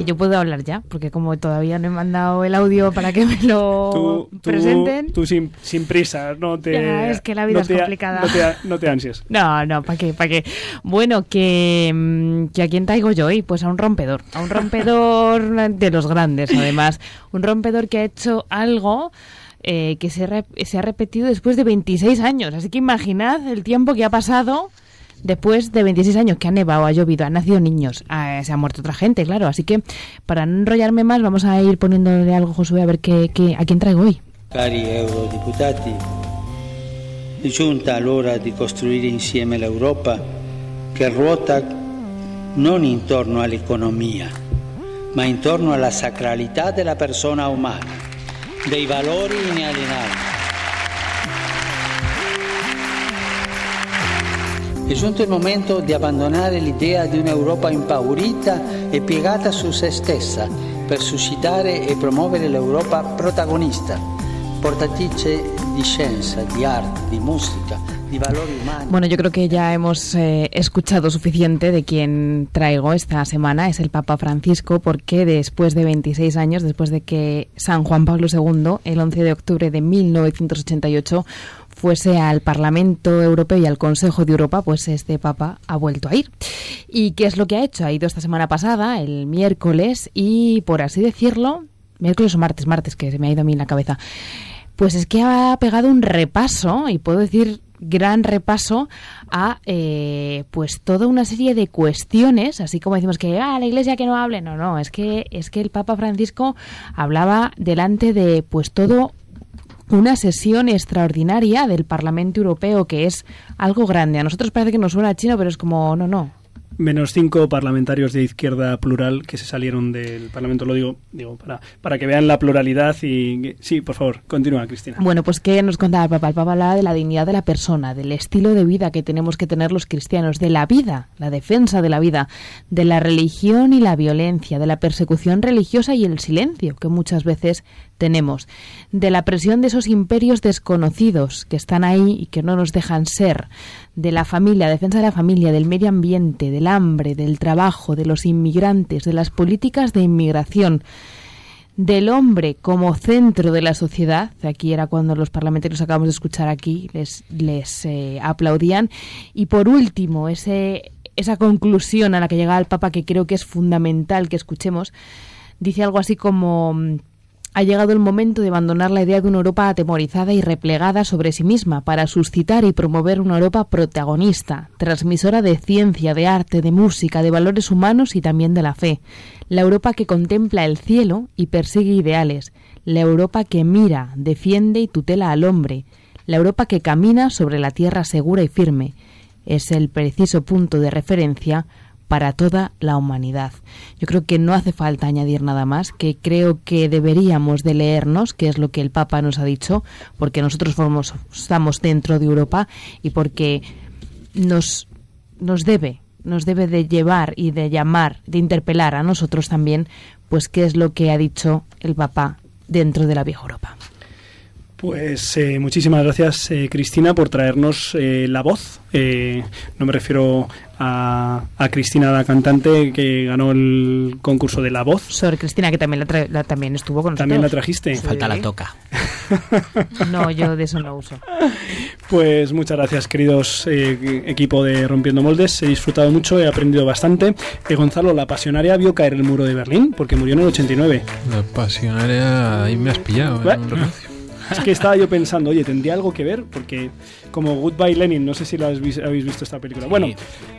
[SPEAKER 6] Que yo puedo hablar ya, porque como todavía no he mandado el audio para que me lo
[SPEAKER 2] Tú, tú-
[SPEAKER 6] presenten.
[SPEAKER 2] tú sin, sin prisa, no te...
[SPEAKER 6] Ya, es que la vida
[SPEAKER 2] no
[SPEAKER 6] es
[SPEAKER 2] te-
[SPEAKER 6] complicada.
[SPEAKER 2] No te, no te ansies.
[SPEAKER 6] No, no, ¿para qué? ¿Para qué? Bueno, que, mm, que a quién traigo yo hoy, pues a un rompedor, a un rompedor de los grandes, además, un rompedor que ha hecho algo eh, que se, re- se ha repetido después de 26 años, así que imaginad el tiempo que ha pasado después de 26 años, que ha nevado, ha llovido, han nacido niños, ah, se ha muerto otra gente, claro, así que para no enrollarme más, vamos a ir poniéndole algo, Josué, a ver qué, qué- a quién traigo hoy.
[SPEAKER 16] Cari eurodeputati, è giunta l'ora di costruire insieme l'Europa che ruota non intorno all'economia, ma intorno alla sacralità della persona umana, dei valori inalienabili. È giunto il momento di abbandonare l'idea di un'Europa impaurita e piegata su se stessa per suscitare e promuovere l'Europa protagonista, portatrice di scienza, di arte, di musica.
[SPEAKER 6] Bueno, yo creo que ya hemos eh, escuchado suficiente de quien traigo esta semana, es el Papa Francisco, porque después de 26 años, después de que San Juan Pablo II, el 11 de octubre de 1988, fuese al Parlamento Europeo y al Consejo de Europa, pues este Papa ha vuelto a ir. ¿Y qué es lo que ha hecho? Ha ido esta semana pasada, el miércoles, y por así decirlo, miércoles o martes, martes, que se me ha ido a mí en la cabeza, pues es que ha pegado un repaso, y puedo decir gran repaso a eh, pues toda una serie de cuestiones, así como decimos que ah, la iglesia que no hable, no, no, es que es que el Papa Francisco hablaba delante de pues todo una sesión extraordinaria del Parlamento Europeo que es algo grande. A nosotros parece que nos suena chino, pero es como no, no.
[SPEAKER 2] Menos cinco parlamentarios de izquierda plural que se salieron del Parlamento, lo digo, digo para, para que vean la pluralidad y... Sí, por favor, continúa, Cristina.
[SPEAKER 6] Bueno, pues ¿qué nos contaba el Papa? El Papa hablaba de la dignidad de la persona, del estilo de vida que tenemos que tener los cristianos, de la vida, la defensa de la vida, de la religión y la violencia, de la persecución religiosa y el silencio que muchas veces tenemos, de la presión de esos imperios desconocidos que están ahí y que no nos dejan ser, de la familia, defensa de la familia, del medio ambiente, del hambre, del trabajo, de los inmigrantes, de las políticas de inmigración, del hombre como centro de la sociedad, aquí era cuando los parlamentarios acabamos de escuchar aquí, les, les eh, aplaudían, y por último, ese, esa conclusión a la que llegaba el Papa, que creo que es fundamental que escuchemos, dice algo así como mm, ha llegado el momento de abandonar la idea de una Europa atemorizada y replegada sobre sí misma para suscitar y promover una Europa protagonista, transmisora de ciencia, de arte, de música, de valores humanos y también de la fe. La Europa que contempla el cielo y persigue ideales. La Europa que mira, defiende y tutela al hombre. La Europa que camina sobre la tierra segura y firme. Es el preciso punto de referencia para toda la humanidad. Yo creo que no hace falta añadir nada más, que creo que deberíamos de leernos, que es lo que el Papa nos ha dicho, porque nosotros formos, estamos dentro de Europa y porque nos, nos debe, nos debe de llevar y de llamar, de interpelar a nosotros también, pues qué es lo que ha dicho el Papa dentro de la vieja Europa.
[SPEAKER 2] Pues eh, muchísimas gracias, eh, Cristina, por traernos eh, la voz. Eh, no me refiero a, a Cristina, la cantante que ganó el concurso de la voz.
[SPEAKER 6] Sobre Cristina, que también, la tra- la- también estuvo con nosotros.
[SPEAKER 2] También la trajiste.
[SPEAKER 5] Falta la toca.
[SPEAKER 6] No, yo de eso no uso.
[SPEAKER 2] Pues muchas gracias, queridos eh, equipo de Rompiendo Moldes. He disfrutado mucho, he aprendido bastante. Eh, Gonzalo, la pasionaria vio caer el muro de Berlín porque murió en el 89.
[SPEAKER 8] La pasionaria, ahí me has pillado. ¿eh? Un.
[SPEAKER 2] Es que estaba yo pensando, oye, ¿tendría algo que ver? Porque como Goodbye Lenin, no sé si la habéis vis- habéis visto esta película. Bueno,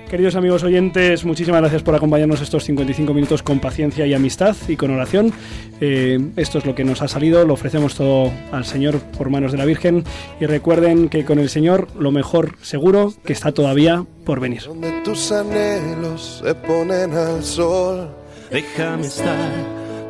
[SPEAKER 2] queridos amigos oyentes, muchísimas gracias por acompañarnos estos 55 minutos con paciencia y amistad y con oración. Eh, esto es lo que nos ha salido, lo ofrecemos todo al Señor por manos de la Virgen y recuerden que con el Señor lo mejor seguro que está todavía por venir.
[SPEAKER 3] Donde tus anhelos se ponen al sol.
[SPEAKER 17] Déjame estar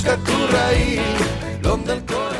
[SPEAKER 3] busca tu raíz, donde el corazón.